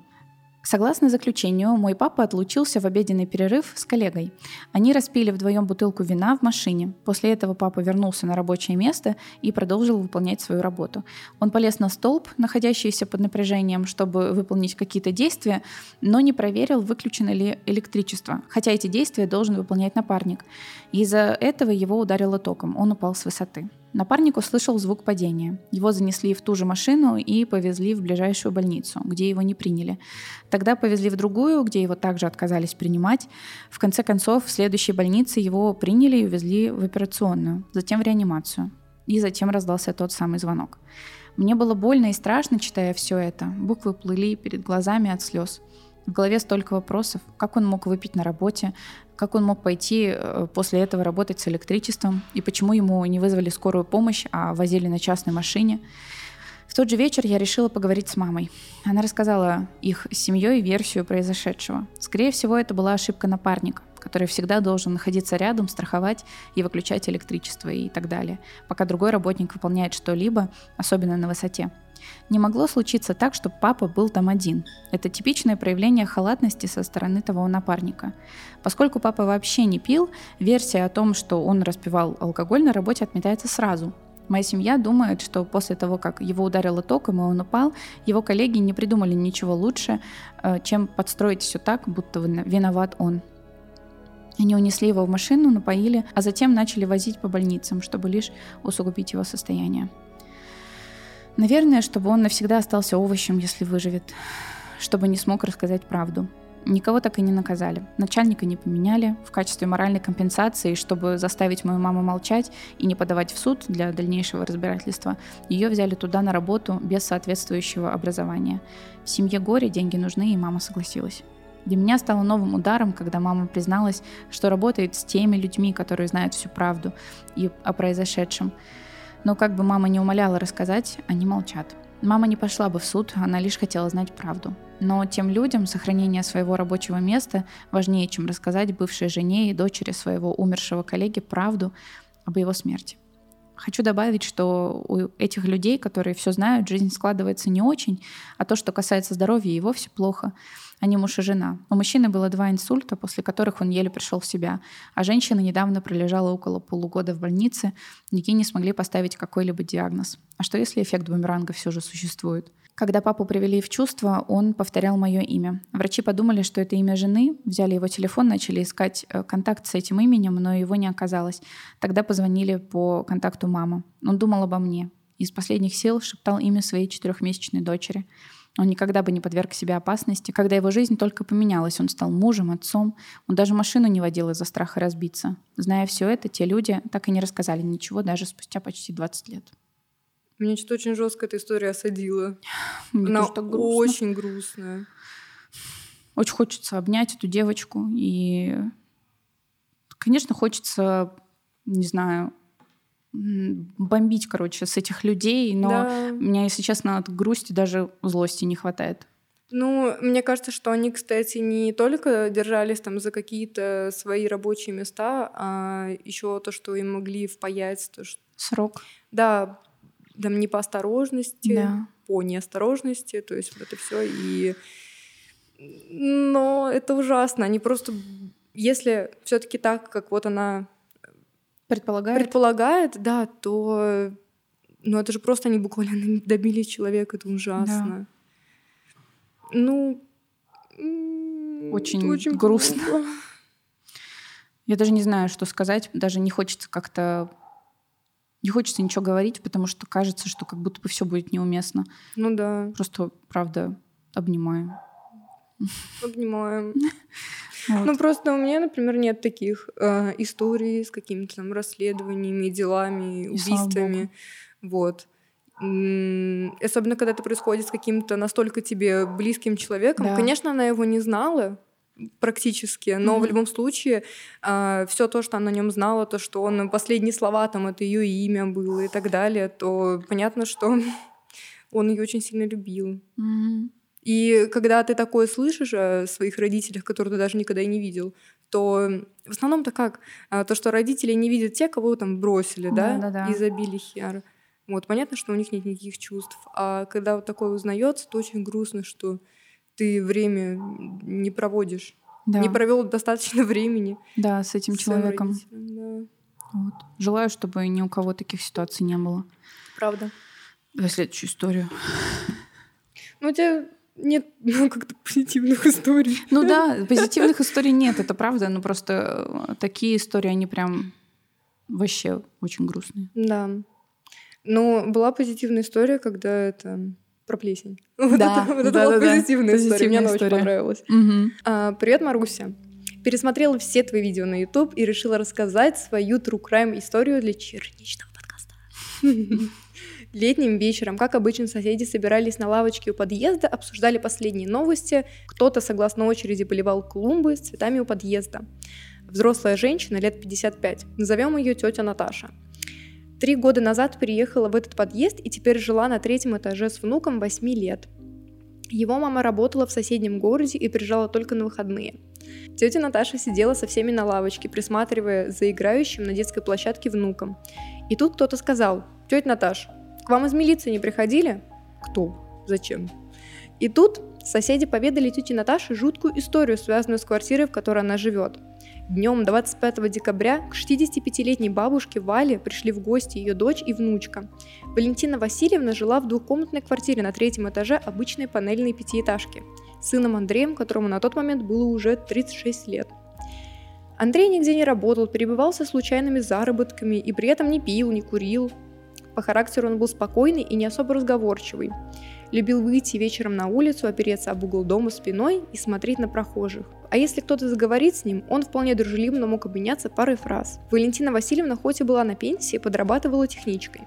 Согласно заключению, мой папа отлучился в обеденный перерыв с коллегой. Они распили вдвоем бутылку вина в машине. После этого папа вернулся на рабочее место и продолжил выполнять свою работу. Он полез на столб, находящийся под напряжением, чтобы выполнить какие-то действия, но не проверил, выключено ли электричество, хотя эти действия должен выполнять напарник. Из-за этого его ударило током, он упал с высоты. Напарник услышал звук падения. Его занесли в ту же машину и повезли в ближайшую больницу, где его не приняли. Тогда повезли в другую, где его также отказались принимать. В конце концов, в следующей больнице его приняли и увезли в операционную, затем в реанимацию. И затем раздался тот самый звонок. Мне было больно и страшно, читая все это. Буквы плыли перед глазами от слез. В голове столько вопросов. Как он мог выпить на работе? Как он мог пойти э, после этого работать с электричеством? И почему ему не вызвали скорую помощь, а возили на частной машине? В тот же вечер я решила поговорить с мамой. Она рассказала их с семьей версию произошедшего. Скорее всего, это была ошибка напарника, который всегда должен находиться рядом, страховать и выключать электричество и так далее, пока другой работник выполняет что-либо, особенно на высоте. Не могло случиться так, чтобы папа был там один. Это типичное проявление халатности со стороны того напарника. Поскольку папа вообще не пил, версия о том, что он распивал алкоголь на работе отметается сразу. Моя семья думает, что после того, как его ударило током и он упал, его коллеги не придумали ничего лучше, э, чем подстроить все так, будто виноват он. Они унесли его в машину, напоили, а затем начали возить по больницам, чтобы лишь усугубить его состояние. Наверное, чтобы он навсегда остался овощем, если выживет. Чтобы не смог рассказать правду. Никого так и не наказали. Начальника не поменяли. В качестве моральной компенсации, чтобы заставить мою маму молчать и не подавать в суд для дальнейшего разбирательства, ее взяли туда на работу без соответствующего образования. В семье горе, деньги нужны, и мама согласилась. Для меня стало новым ударом, когда мама призналась, что работает с теми людьми, которые знают всю правду и о произошедшем. Но как бы мама не умоляла рассказать, они молчат. Мама не пошла бы в суд, она лишь хотела знать правду. Но тем людям сохранение своего рабочего места важнее, чем рассказать бывшей жене и дочери своего умершего коллеги правду об его смерти. Хочу добавить, что у этих людей, которые все знают, жизнь складывается не очень, а то, что касается здоровья, и вовсе плохо. Они муж и жена. У мужчины было два инсульта, после которых он еле пришел в себя, а женщина недавно пролежала около полугода в больнице, никакие не смогли поставить какой-либо диагноз. А что если эффект бумеранга все же существует? Когда папу привели в чувство, он повторял мое имя. Врачи подумали, что это имя жены, взяли его телефон, начали искать э, контакт с этим именем, но его не оказалось. Тогда позвонили по контакту мамы. Он думал обо мне. Из последних сил шептал имя своей четырехмесячной дочери. Он никогда бы не подверг себя опасности. Когда его жизнь только поменялась, он стал мужем, отцом. Он даже машину не водил из-за страха разбиться. Зная все это, те люди так и не рассказали ничего даже спустя почти 20 лет. Меня что-то очень жестко эта история осадила. Мне Она так грустно. очень грустная. Очень хочется обнять эту девочку. И, конечно, хочется, не знаю, бомбить, короче, с этих людей, но да. меня, если честно, от грусти даже злости не хватает. Ну, мне кажется, что они, кстати, не только держались там за какие-то свои рабочие места, а еще то, что им могли впаять, то, что... Срок. Да, там не по осторожности, да. по неосторожности, то есть вот это все и но это ужасно. Они просто, если все-таки так, как вот она предполагает, предполагает, да, то, ну это же просто они буквально добили человека, это ужасно. Да. Ну, очень, очень грустно. Я даже не знаю, что сказать, даже не хочется как-то не хочется ничего говорить, потому что кажется, что как будто бы все будет неуместно. Ну да. Просто, правда, обнимаю. Обнимаем. Вот. Ну просто у меня, например, нет таких э, историй с какими-то там расследованиями, делами, убийствами. Вот. Особенно когда это происходит с каким-то настолько тебе близким человеком. Да. Конечно, она его не знала, практически, но mm-hmm. в любом случае э, все то, что она о нем знала, то, что он последние слова там это ее имя было и так далее, то понятно, что он ее очень сильно любил. Mm-hmm. И когда ты такое слышишь о своих родителях, которых ты даже никогда и не видел, то в основном-то как? А, то, что родители не видят те, кого там бросили, да, да, да, да. и забили хер. Вот, понятно, что у них нет никаких чувств. А когда вот такое узнается, то очень грустно, что ты время не проводишь. Да. Не провел достаточно времени. Да, с этим с человеком. да. Вот. Желаю, чтобы ни у кого таких ситуаций не было. Правда. Давай следующую историю. Ну, у тебя нет ну, как-то позитивных историй. Ну да, позитивных историй нет, это правда, но просто э, такие истории, они прям вообще очень грустные. Да. Но была позитивная история, когда это про плесень. Вот Да, это, вот это да, была да, да. позитивная история. Мне она очень история. понравилась. Мгм. А, привет, Маруся. Пересмотрела все твои видео на YouTube и решила рассказать свою true crime историю для черничного подкаста. Летним вечером, как обычно, соседи собирались на лавочке у подъезда, обсуждали последние новости. Кто-то, согласно очереди, поливал клумбы с цветами у подъезда. Взрослая женщина, лет 55. Назовем ее тетя Наташа. Три года назад переехала в этот подъезд и теперь жила на третьем этаже с внуком 8 лет. Его мама работала в соседнем городе и приезжала только на выходные. Тетя Наташа сидела со всеми на лавочке, присматривая за играющим на детской площадке внуком. И тут кто-то сказал, «Тетя Наташ, к вам из милиции не приходили?» «Кто? Зачем?» И тут соседи поведали тете Наташе жуткую историю, связанную с квартирой, в которой она живет. Днем 25 декабря к 65-летней бабушке Вале пришли в гости ее дочь и внучка. Валентина Васильевна жила в двухкомнатной квартире на третьем этаже обычной панельной пятиэтажки с сыном Андреем, которому на тот момент было уже 36 лет. Андрей нигде не работал, перебывался случайными заработками и при этом не пил, не курил. По характеру он был спокойный и не особо разговорчивый. Любил выйти вечером на улицу, опереться об угол дома спиной и смотреть на прохожих. А если кто-то заговорит с ним, он вполне дружелюбно мог обменяться парой фраз. Валентина Васильевна хоть и была на пенсии, подрабатывала техничкой.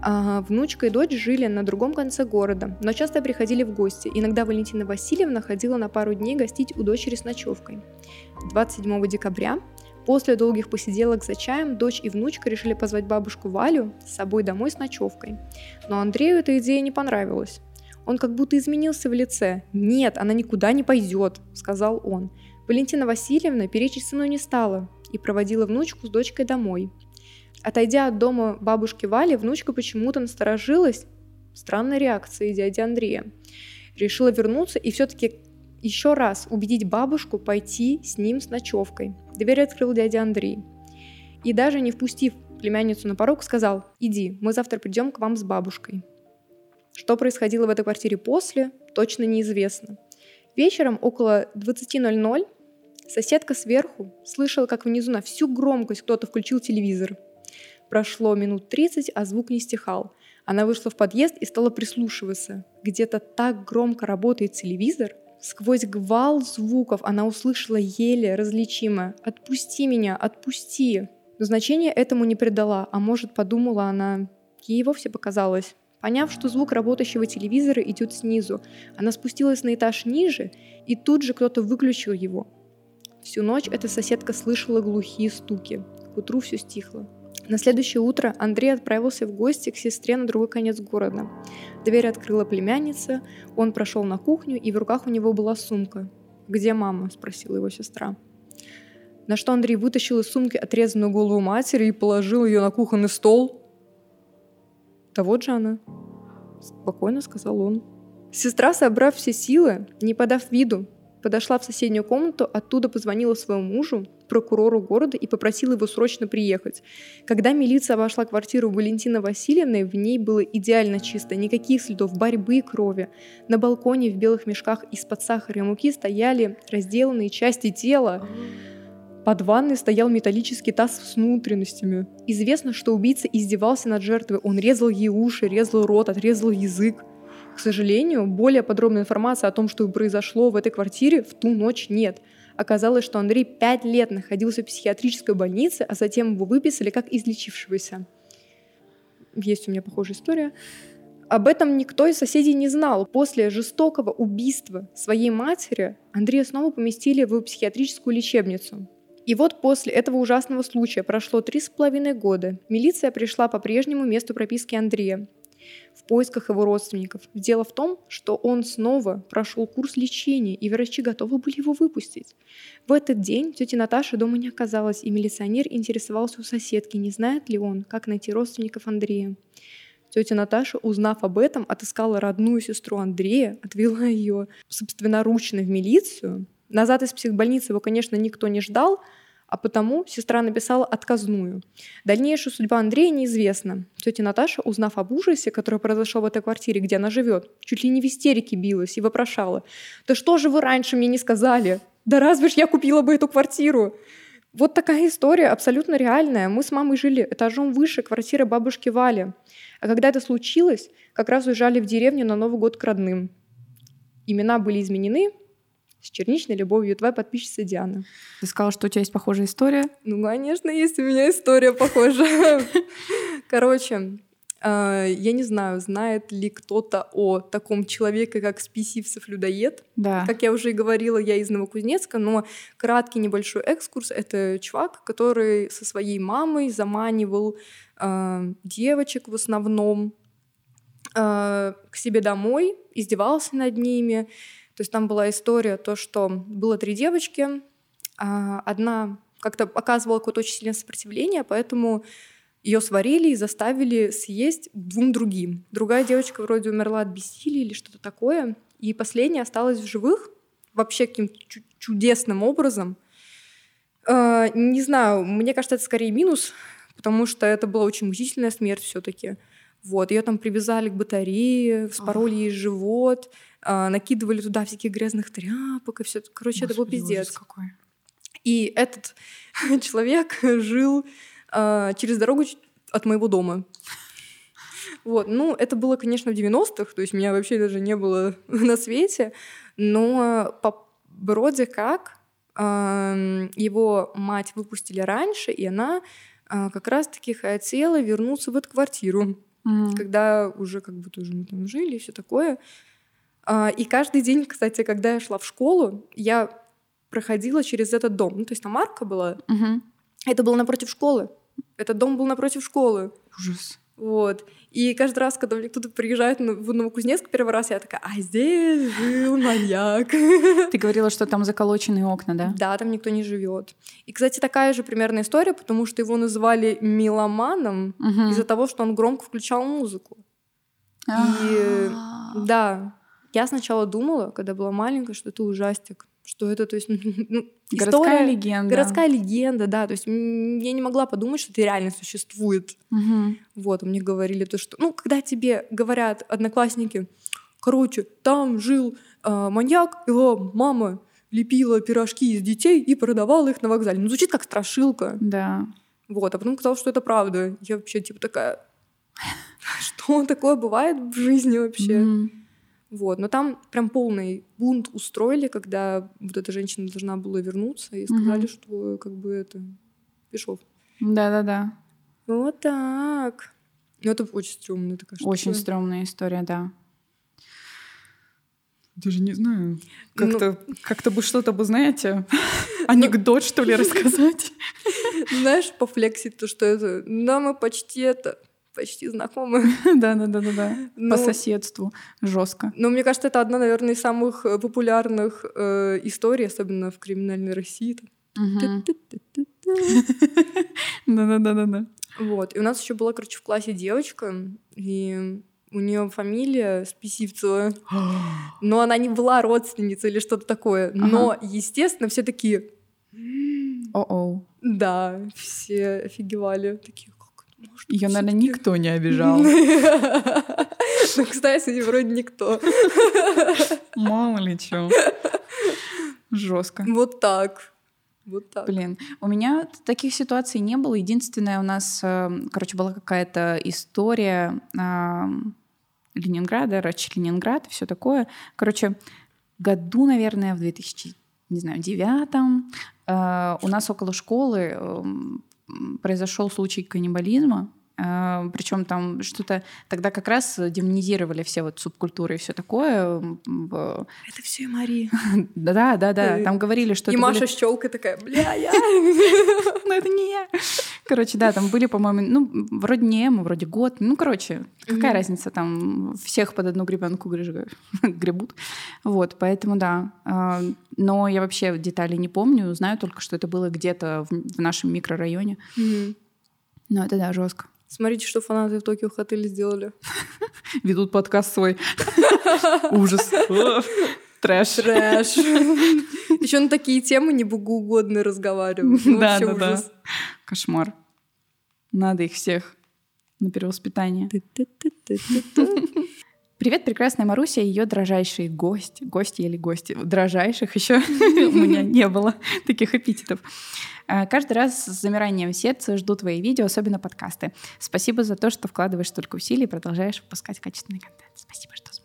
А внучка и дочь жили на другом конце города, но часто приходили в гости. Иногда Валентина Васильевна ходила на пару дней гостить у дочери с ночевкой. 27 декабря, после долгих посиделок за чаем, дочь и внучка решили позвать бабушку Валю с собой домой с ночевкой. Но Андрею эта идея не понравилась. Он как будто изменился в лице. «Нет, она никуда не пойдет», — сказал он. Валентина Васильевна перечить сыну не стала и проводила внучку с дочкой домой. Отойдя от дома бабушки Вали, внучка почему-то насторожилась странной реакцией дяди Андрея. Решила вернуться и все-таки еще раз убедить бабушку пойти с ним с ночевкой. Дверь открыл дядя Андрей. И даже не впустив племянницу на порог, сказал, иди, мы завтра придем к вам с бабушкой. Что происходило в этой квартире после, точно неизвестно. Вечером около 20.00 соседка сверху слышала, как внизу на всю громкость кто-то включил телевизор. Прошло минут 30, а звук не стихал. Она вышла в подъезд и стала прислушиваться. Где-то так громко работает телевизор. Сквозь гвал звуков она услышала еле различимое «Отпусти меня, отпусти!». Но значения этому не придала, а может, подумала она, ей вовсе показалось. Поняв, что звук работающего телевизора идет снизу, она спустилась на этаж ниже, и тут же кто-то выключил его. Всю ночь эта соседка слышала глухие стуки. К утру все стихло. На следующее утро Андрей отправился в гости к сестре на другой конец города. Дверь открыла племянница, он прошел на кухню, и в руках у него была сумка. «Где мама?» – спросила его сестра. На что Андрей вытащил из сумки отрезанную голову матери и положил ее на кухонный стол. «Да вот же она», – спокойно сказал он. Сестра, собрав все силы, не подав виду, подошла в соседнюю комнату, оттуда позвонила своему мужу, прокурору города, и попросила его срочно приехать. Когда милиция обошла квартиру Валентины Васильевны, в ней было идеально чисто, никаких следов борьбы и крови. На балконе в белых мешках из-под сахара и муки стояли разделанные части тела. Под ванной стоял металлический таз с внутренностями. Известно, что убийца издевался над жертвой. Он резал ей уши, резал рот, отрезал язык. К сожалению, более подробной информации о том, что произошло в этой квартире, в ту ночь нет. Оказалось, что Андрей пять лет находился в психиатрической больнице, а затем его выписали как излечившегося. Есть у меня похожая история. Об этом никто из соседей не знал. После жестокого убийства своей матери Андрея снова поместили в психиатрическую лечебницу. И вот после этого ужасного случая прошло три с половиной года. Милиция пришла по прежнему месту прописки Андрея в поисках его родственников. Дело в том, что он снова прошел курс лечения, и врачи готовы были его выпустить. В этот день тети Наташи дома не оказалось, и милиционер интересовался у соседки, не знает ли он, как найти родственников Андрея. Тетя Наташа, узнав об этом, отыскала родную сестру Андрея, отвела ее собственноручно в милицию. Назад из психбольницы его, конечно, никто не ждал, а потому сестра написала отказную. Дальнейшая судьба Андрея неизвестна. Тетя Наташа, узнав об ужасе, который произошел в этой квартире, где она живет, чуть ли не в истерике билась и вопрошала. «Да что же вы раньше мне не сказали? Да разве ж я купила бы эту квартиру?» Вот такая история, абсолютно реальная. Мы с мамой жили этажом выше квартиры бабушки Вали. А когда это случилось, как раз уезжали в деревню на Новый год к родным. Имена были изменены, с черничной любовью, твоя подписчица Диана. Ты сказала, что у тебя есть похожая история? Ну, конечно, есть у меня история похожая. Короче, а, я не знаю, знает ли кто-то о таком человеке, как Списивцев-людоед. Да. Как я уже и говорила, я из Новокузнецка, но краткий небольшой экскурс — это чувак, который со своей мамой заманивал э, девочек в основном э, к себе домой, издевался над ними, то есть там была история, то, что было три девочки, а одна как-то оказывала какое-то очень сильное сопротивление, поэтому ее сварили и заставили съесть двум другим. Другая девочка вроде умерла от бессилия или что-то такое, и последняя осталась в живых вообще каким-то чудесным образом. Э, не знаю, мне кажется, это скорее минус, потому что это была очень мучительная смерть все-таки. Вот, ее там привязали к батарее, вспороли ей живот, а, накидывали туда всяких грязных тряпок и все. Короче, Господи, это был пиздец. Какой. И этот человек жил а, через дорогу от моего дома. Вот, ну, это было, конечно, в 90-х, то есть меня вообще даже не было на свете, но по, вроде как э, его мать выпустили раньше, и она э, как раз-таки хотела вернуться в эту квартиру, mm. когда уже как бы тоже мы там жили и все такое. А, и каждый день, кстати, когда я шла в школу, я проходила через этот дом. Ну, то есть там арка была. Угу. Это было напротив школы. Этот дом был напротив школы. Ужас. Вот. И каждый раз, когда мне кто-то приезжает в Новокузнецк первый раз, я такая, а здесь жил маньяк. Ты говорила, что там заколоченные окна, да? Да, там никто не живет. И, кстати, такая же примерная история, потому что его называли меломаном угу. из-за того, что он громко включал музыку. И а. да, я сначала думала, когда была маленькая, что это ужастик, что это, то есть, ну, городская история, легенда. Городская легенда, да. То есть я не могла подумать, что это реально существует. Угу. Вот, мне говорили то, что, ну, когда тебе говорят одноклассники, короче, там жил э, маньяк, его мама лепила пирожки из детей и продавала их на вокзале. Ну, звучит как страшилка. Да. Вот, а потом казалось, что это правда. Я вообще, типа, такая... Что такое бывает в жизни вообще? Mm. Вот. Но там прям полный бунт устроили, когда вот эта женщина должна была вернуться, и сказали, угу. что как бы это Пешов. Да-да-да. Вот так. Ну, это очень стрёмная такая штука. Очень стрёмная история, да. Даже не знаю. Как-то ну... как бы что-то бы, знаете, анекдот, что ли, рассказать. Знаешь, пофлексить то, что это... Да, мы почти это почти знакомы. Да, да, да, да, да. По ну, соседству жестко. Но мне кажется, это одна, наверное, из самых э, популярных э, историй, особенно в криминальной России. Да, да, да, да, да. Вот. И у нас еще была, короче, в классе девочка, и у нее фамилия Списивцева, но она не была родственницей или что-то такое. Но, естественно, все такие... О-о. Да, все офигевали. Такие, может, Ее, наверное, никто не обижал. Ну, кстати, вроде никто. Мало ли что. Жестко. Вот так. Вот так. Блин, у меня таких ситуаций не было. Единственное, у нас, эм, короче, была какая-то история Ленинграда, Рач Ленинград и все такое. Короче, году, наверное, в 2000 не знаю, девятом, э, у нас около школы эм, произошел случай каннибализма, Причем там что-то тогда как раз демонизировали все вот субкультуры и все такое. Это все и Мария. Да, да, да. Там говорили, что. И Маша были... щелка такая, бля, я. Но это не я. Короче, да, там были, по-моему, ну, вроде не Эма, вроде год. Ну, короче, какая разница, там всех под одну гребенку гребут. Вот, поэтому да. А, но я вообще детали не помню, знаю только, что это было где-то в нашем микрорайоне. Но это да, жестко. Смотрите, что фанаты в Tokio Hotel сделали. Ведут подкаст свой. Ужас. Трэш. Трэш. Еще на такие темы не богоугодно разговаривают. Ну, Да, да, да. Кошмар. Надо их всех на перевоспитание. Привет, прекрасная Маруся и ее дрожайший гость. Гости или гости? Дрожайших еще у меня не было таких эпитетов. А, Каждый раз с замиранием сердца жду твои видео, особенно подкасты. Спасибо за то, что вкладываешь столько усилий и продолжаешь выпускать качественный контент. Спасибо, что.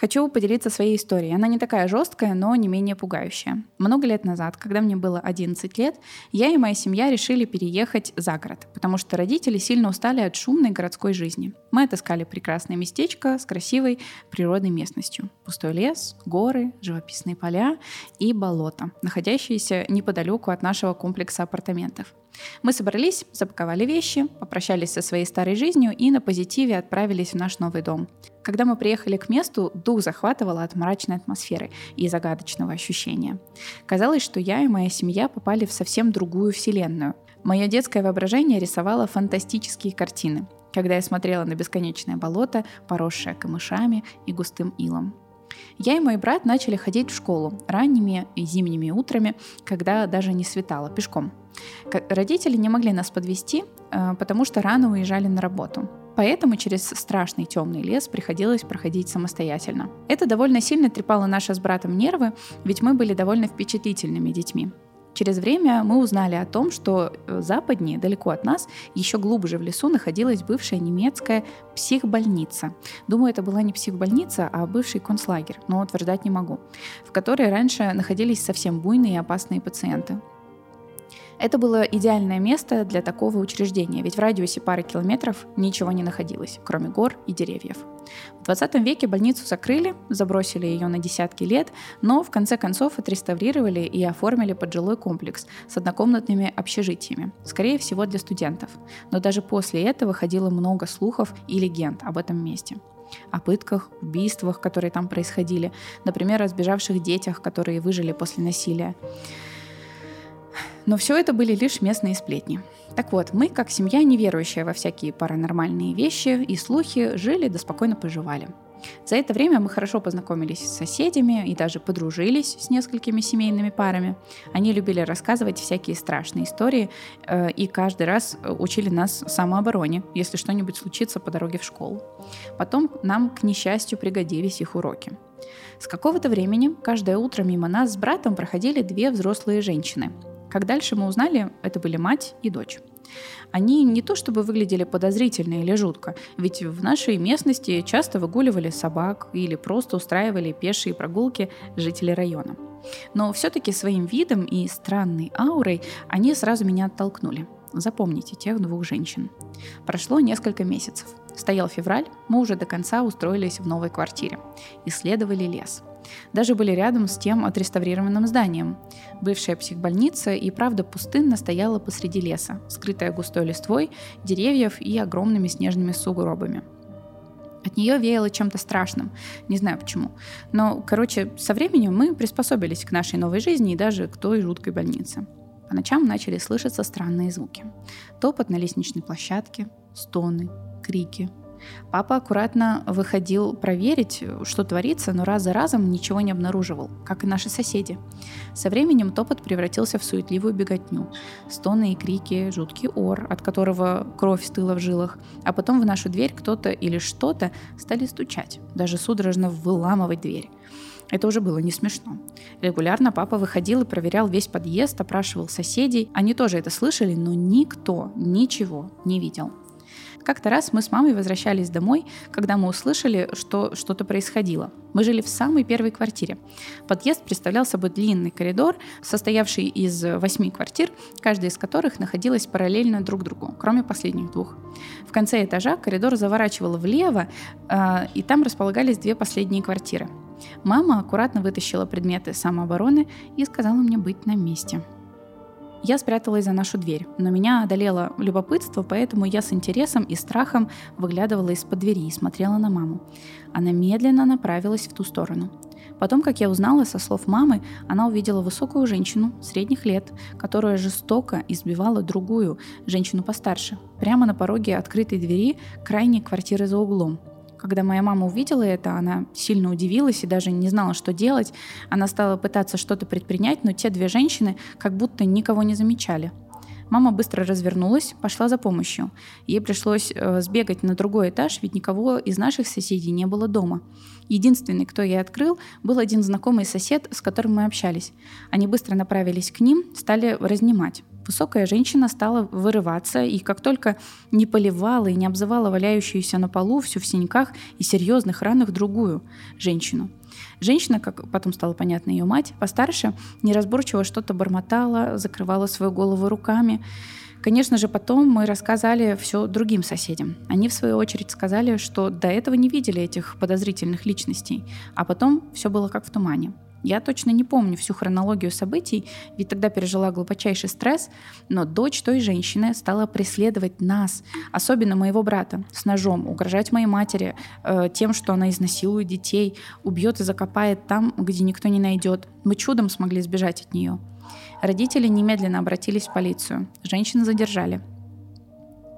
Хочу поделиться своей историей. Она не такая жесткая, но не менее пугающая. Много лет назад, когда мне было 11 лет, я и моя семья решили переехать за город, потому что родители сильно устали от шумной городской жизни. Мы отыскали прекрасное местечко с красивой природной местностью. Пустой лес, горы, живописные поля и болото, находящиеся неподалеку от нашего комплекса апартаментов. Мы собрались, запаковали вещи, попрощались со своей старой жизнью и на позитиве отправились в наш новый дом. Когда мы приехали к месту, дух захватывало от мрачной атмосферы и загадочного ощущения. Казалось, что я и моя семья попали в совсем другую вселенную. Мое детское воображение рисовало фантастические картины, когда я смотрела на бесконечное болото, поросшее камышами и густым илом. Я и мой брат начали ходить в школу ранними и зимними утрами, когда даже не светало, пешком. Родители не могли нас подвести, потому что рано уезжали на работу. Поэтому через страшный темный лес приходилось проходить самостоятельно. Это довольно сильно трепало наши с братом нервы, ведь мы были довольно впечатлительными детьми. Через время мы узнали о том, что э, западнее, далеко от нас, еще глубже в лесу находилась бывшая немецкая психбольница. Думаю, это была не психбольница, а бывший концлагерь, но утверждать не могу, в которой раньше находились совсем буйные и опасные пациенты. Это было идеальное место для такого учреждения, ведь в радиусе пары километров ничего не находилось, кроме гор и деревьев. В 20 веке больницу закрыли, забросили ее на десятки лет, но в конце концов отреставрировали и оформили под жилой комплекс с однокомнатными общежитиями, скорее всего для студентов. Но даже после этого ходило много слухов и легенд об этом месте о пытках, убийствах, которые там происходили, например, о сбежавших детях, которые выжили после насилия. Но все это были лишь местные сплетни. Так вот, мы, как семья, не верующая во всякие паранормальные вещи и слухи, жили да спокойно поживали. За это время мы хорошо познакомились с соседями и даже подружились с несколькими семейными парами. Они любили рассказывать всякие страшные истории э, и каждый раз учили нас самообороне, если что-нибудь случится по дороге в школу. Потом нам, к несчастью, пригодились их уроки. С какого-то времени каждое утро мимо нас с братом проходили две взрослые женщины. Как дальше мы узнали, это были мать и дочь. Они не то чтобы выглядели подозрительно или жутко, ведь в нашей местности часто выгуливали собак или просто устраивали пешие прогулки жители района. Но все-таки своим видом и странной аурой они сразу меня оттолкнули. Запомните тех двух женщин. Прошло несколько месяцев. Стоял февраль, мы уже до конца устроились в новой квартире. Исследовали лес. Даже были рядом с тем отреставрированным зданием. Бывшая психбольница и правда пустынно стояла посреди леса, скрытая густой листвой, деревьев и огромными снежными сугробами. От нее веяло чем-то страшным, не знаю почему. Но, короче, со временем мы приспособились к нашей новой жизни и даже к той жуткой больнице. По ночам начали слышаться странные звуки. Топот на лестничной площадке, стоны, крики. Папа аккуратно выходил проверить, что творится, но раз за разом ничего не обнаруживал, как и наши соседи. Со временем топот превратился в суетливую беготню. Стоны и крики, жуткий ор, от которого кровь стыла в жилах. А потом в нашу дверь кто-то или что-то стали стучать, даже судорожно выламывать дверь. Это уже было не смешно. Регулярно папа выходил и проверял весь подъезд, опрашивал соседей. Они тоже это слышали, но никто ничего не видел. Как-то раз мы с мамой возвращались домой, когда мы услышали, что что-то происходило. Мы жили в самой первой квартире. Подъезд представлял собой длинный коридор, состоявший из восьми квартир, каждая из которых находилась параллельно друг другу, кроме последних двух. В конце этажа коридор заворачивал влево, э, и там располагались две последние квартиры. Мама аккуратно вытащила предметы самообороны и сказала мне быть на месте. Я спряталась за нашу дверь, но меня одолело любопытство, поэтому я с интересом и страхом выглядывала из-под двери и смотрела на маму. Она медленно направилась в ту сторону. Потом, как я узнала со слов мамы, она увидела высокую женщину средних лет, которая жестоко избивала другую, женщину постарше, прямо на пороге открытой двери крайней квартиры за углом. Когда моя мама увидела это, она сильно удивилась и даже не знала, что делать. Она стала пытаться что-то предпринять, но те две женщины как будто никого не замечали. Мама быстро развернулась, пошла за помощью. Ей пришлось э, сбегать на другой этаж, ведь никого из наших соседей не было дома. Единственный, кто ей открыл, был один знакомый сосед, с которым мы общались. Они быстро направились к ним, стали разнимать. Высокая женщина стала вырываться, и как только не поливала и не обзывала валяющуюся на полу всю в синяках и серьезных ранах другую женщину. Женщина, как потом стало понятно ее мать, постарше, неразборчиво что-то бормотала, закрывала свою голову руками. Конечно же, потом мы рассказали все другим соседям. Они, в свою очередь, сказали, что до этого не видели этих подозрительных личностей, а потом все было как в тумане. Я точно не помню всю хронологию событий, ведь тогда пережила глубочайший стресс, но дочь той женщины стала преследовать нас, особенно моего брата, с ножом, угрожать моей матери э, тем, что она изнасилует детей, убьет и закопает там, где никто не найдет. Мы чудом смогли сбежать от нее. Родители немедленно обратились в полицию. Женщину задержали.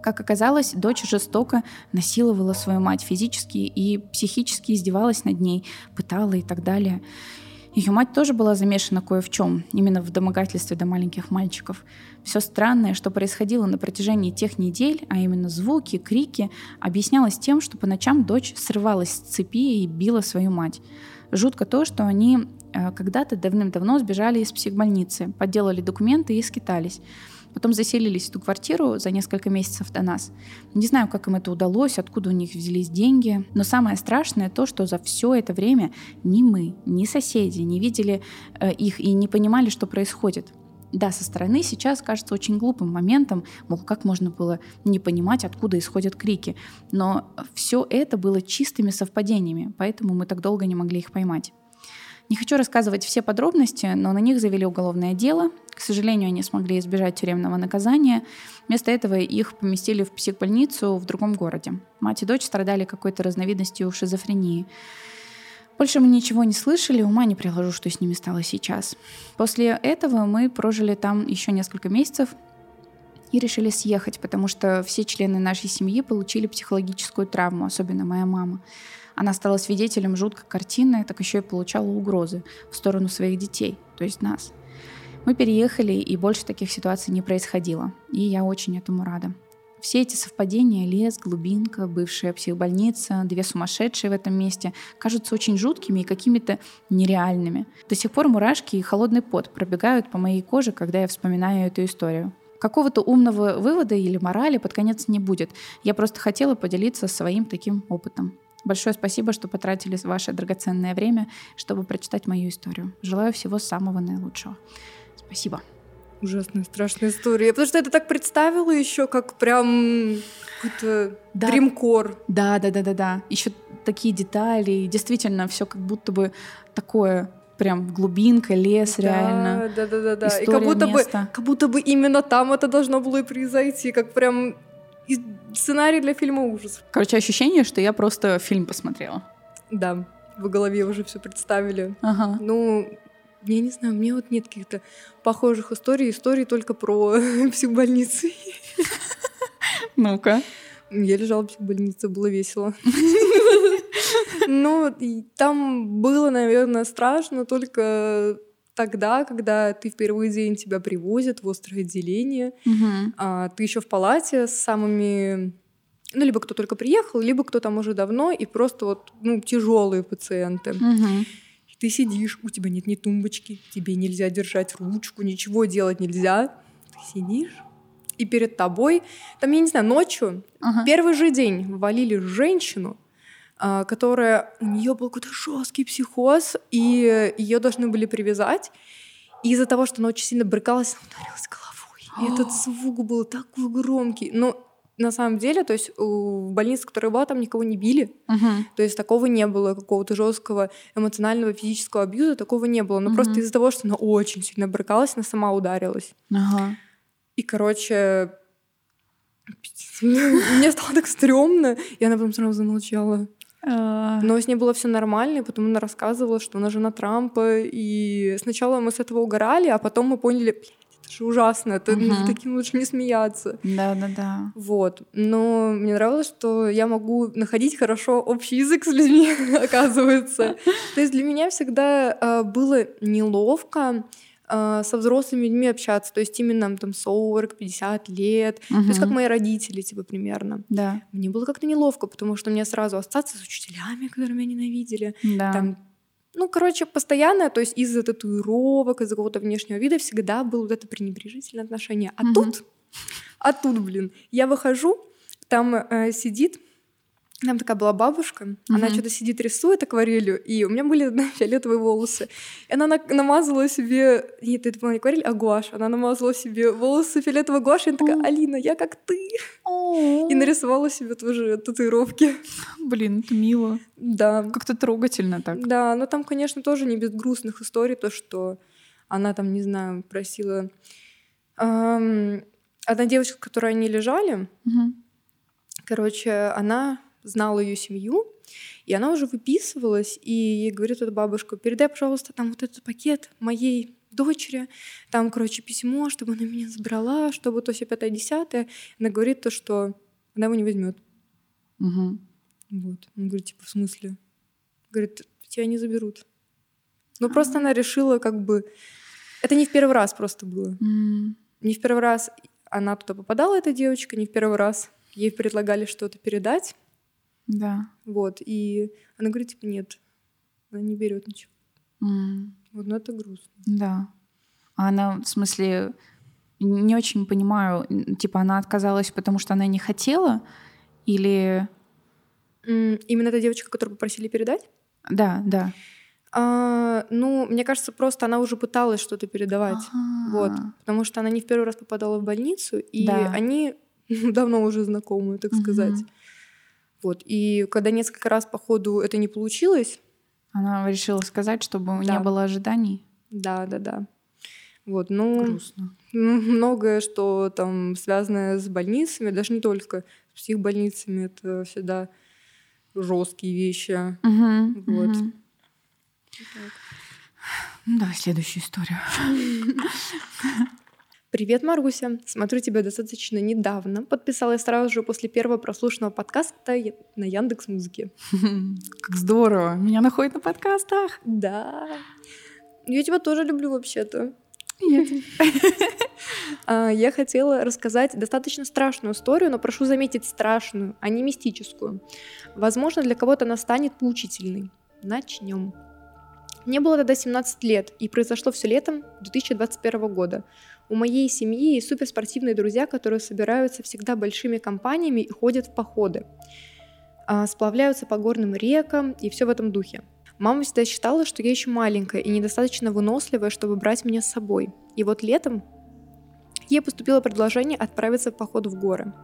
Как оказалось, дочь жестоко насиловала свою мать физически и психически издевалась над ней, пытала и так далее. Ее мать тоже была замешана кое в чем, именно в домогательстве до маленьких мальчиков. Все странное, что происходило на протяжении тех недель, а именно звуки, крики, объяснялось тем, что по ночам дочь срывалась с цепи и била свою мать. Жутко то, что они э, когда-то давным-давно сбежали из психбольницы, подделали документы и скитались. Потом заселились в ту квартиру за несколько месяцев до нас. Не знаю, как им это удалось, откуда у них взялись деньги. Но самое страшное то, что за все это время ни мы, ни соседи не видели э, их и не понимали, что происходит. Да, со стороны сейчас кажется очень глупым моментом, мол, как можно было не понимать, откуда исходят крики. Но все это было чистыми совпадениями, поэтому мы так долго не могли их поймать. Не хочу рассказывать все подробности, но на них завели уголовное дело. К сожалению, они смогли избежать тюремного наказания. Вместо этого их поместили в психбольницу в другом городе. Мать и дочь страдали какой-то разновидностью шизофрении. Больше мы ничего не слышали, ума не приложу, что с ними стало сейчас. После этого мы прожили там еще несколько месяцев и решили съехать, потому что все члены нашей семьи получили психологическую травму, особенно моя мама. Она стала свидетелем жуткой картины, так еще и получала угрозы в сторону своих детей, то есть нас. Мы переехали, и больше таких ситуаций не происходило. И я очень этому рада. Все эти совпадения, лес, глубинка, бывшая психбольница, две сумасшедшие в этом месте, кажутся очень жуткими и какими-то нереальными. До сих пор мурашки и холодный пот пробегают по моей коже, когда я вспоминаю эту историю. Какого-то умного вывода или морали под конец не будет. Я просто хотела поделиться своим таким опытом. Большое спасибо, что потратили ваше драгоценное время, чтобы прочитать мою историю. Желаю всего самого наилучшего. Спасибо. Ужасная, страшная история. Потому что это так представила еще, как прям какой-то да. дримкор. Да, да, да, да, да. Еще такие детали. Действительно, все как будто бы такое прям глубинка, лес, да, реально. Да, да, да, да. История, и как будто бы, как будто бы именно там это должно было и произойти, как прям сценарий для фильма ужас. Короче, ощущение, что я просто фильм посмотрела. Да, в голове уже все представили. Ага. Ну, я не знаю, мне вот нет каких-то похожих историй, истории только про психбольницы. Ну-ка. Я лежала в психбольнице, было весело. Ну, там было, наверное, страшно только тогда, когда ты в первый день тебя привозят в острое отделение, угу. а, ты еще в палате с самыми ну, либо кто только приехал, либо кто там уже давно, и просто вот, ну, тяжелые пациенты. Угу. И ты сидишь, у тебя нет ни тумбочки, тебе нельзя держать ручку, ничего делать нельзя. Ты сидишь, и перед тобой, там, я не знаю, ночью, ага. первый же день валили женщину, которая у нее был какой-то жесткий психоз, и ее должны были привязать. И из-за того, что она очень сильно брыкалась, она ударилась головой. И этот звук был такой громкий. Но на самом деле, то есть в больнице, которая была, там никого не били. Uh-huh. То есть такого не было, какого-то жесткого эмоционального, физического абьюза, такого не было. Но uh-huh. просто из-за того, что она очень сильно брыкалась, она сама ударилась. Uh-huh. И, короче, мне стало так стрёмно, и она потом сразу замолчала. А. Но с ней было все нормально, и потом она рассказывала, что она жена Трампа, и сначала мы с этого угорали, а потом мы поняли, блядь, это же ужасно, это над таким лучше не смеяться. Да-да-да. Вот. Но мне нравилось, что я могу находить хорошо общий язык с людьми, оказывается. То есть для меня всегда э, было неловко э, со взрослыми людьми общаться. То есть именно там 40-50 лет. То есть как мои родители, типа, примерно. Да, Мне было как-то неловко, потому что меня сразу ассоциации с учителями, которые меня ненавидели. да. Там, ну, короче, постоянно, то есть из-за татуировок, из-за какого-то внешнего вида всегда было вот это пренебрежительное отношение. А Мгм. тут, а тут, блин, я выхожу, там э, сидит, там такая была бабушка, она Мгм. что-то сидит, рисует акварелью, и у меня были фиолетовые волосы. И она на- намазала себе... Нет, это была не акварель, а гуашь. Она намазала себе волосы фиолетовой гуашью, и она такая. Алина, я как ты. И нарисовала себе тоже татуировки. Блин, это мило. Да. Как-то трогательно так. Да, но там, конечно, тоже не без грустных историй, то, что она там, не знаю, просила... Ам, Одна девочка, с которой они лежали, Мгм. короче, она знала ее семью, и она уже выписывалась, и ей говорит эта бабушка, передай, пожалуйста, там вот этот пакет моей дочери, там, короче, письмо, чтобы она меня забрала, чтобы то все пятое, десятое. Она говорит то, что она его не возьмет. Мгм. Вот. Он говорит, типа, в смысле? Говорит, тебя не заберут. Ну, просто она решила, как бы... Это не в первый раз просто было. М, Не в первый раз она туда попадала, эта девочка, не в первый раз ей предлагали что-то передать. Да. Вот. И она говорит, типа, нет, она не берет ничего. М, Вот, ну это грустно. Да. А она, в смысле, не очень понимаю, типа она отказалась, потому что она не хотела? Или... М, Именно эта девочка, которую попросили передать? Да, да. А, ну, мне кажется, просто она уже пыталась что-то передавать. Вот. Ага. Потому что она не в первый раз попадала в больницу, и Да. они давно уже знакомы, так сказать. Вот. И когда несколько раз по ходу это не получилось, Она решила сказать, чтобы Да. не было ожиданий. да, да, да. Вот, ну, Грустно. многое, что там связано с больницами, даже не только с психбольницами, это всегда жесткие вещи. Мгм, Вот. мгм. Ну, Давай следующую историю. Привет, Маруся. Смотрю тебя достаточно недавно. Подписалась сразу же после первого прослушанного подкаста на Яндекс Музыке. Как здорово. Меня находят на подкастах. Да. Я тебя тоже люблю вообще-то. А, Я хотела рассказать достаточно страшную историю, но прошу заметить страшную, а не мистическую. Возможно, для кого-то она станет поучительной. Начнем. Мне было тогда 17 лет, и произошло все летом 2021 года. У моей семьи есть суперспортивные друзья, которые собираются всегда большими компаниями и ходят в походы. А, Сплавляются по горным рекам и все в этом духе. Мама всегда считала, что я еще маленькая и недостаточно выносливая, чтобы брать меня с собой. И вот летом ей поступило предложение отправиться в поход в горы.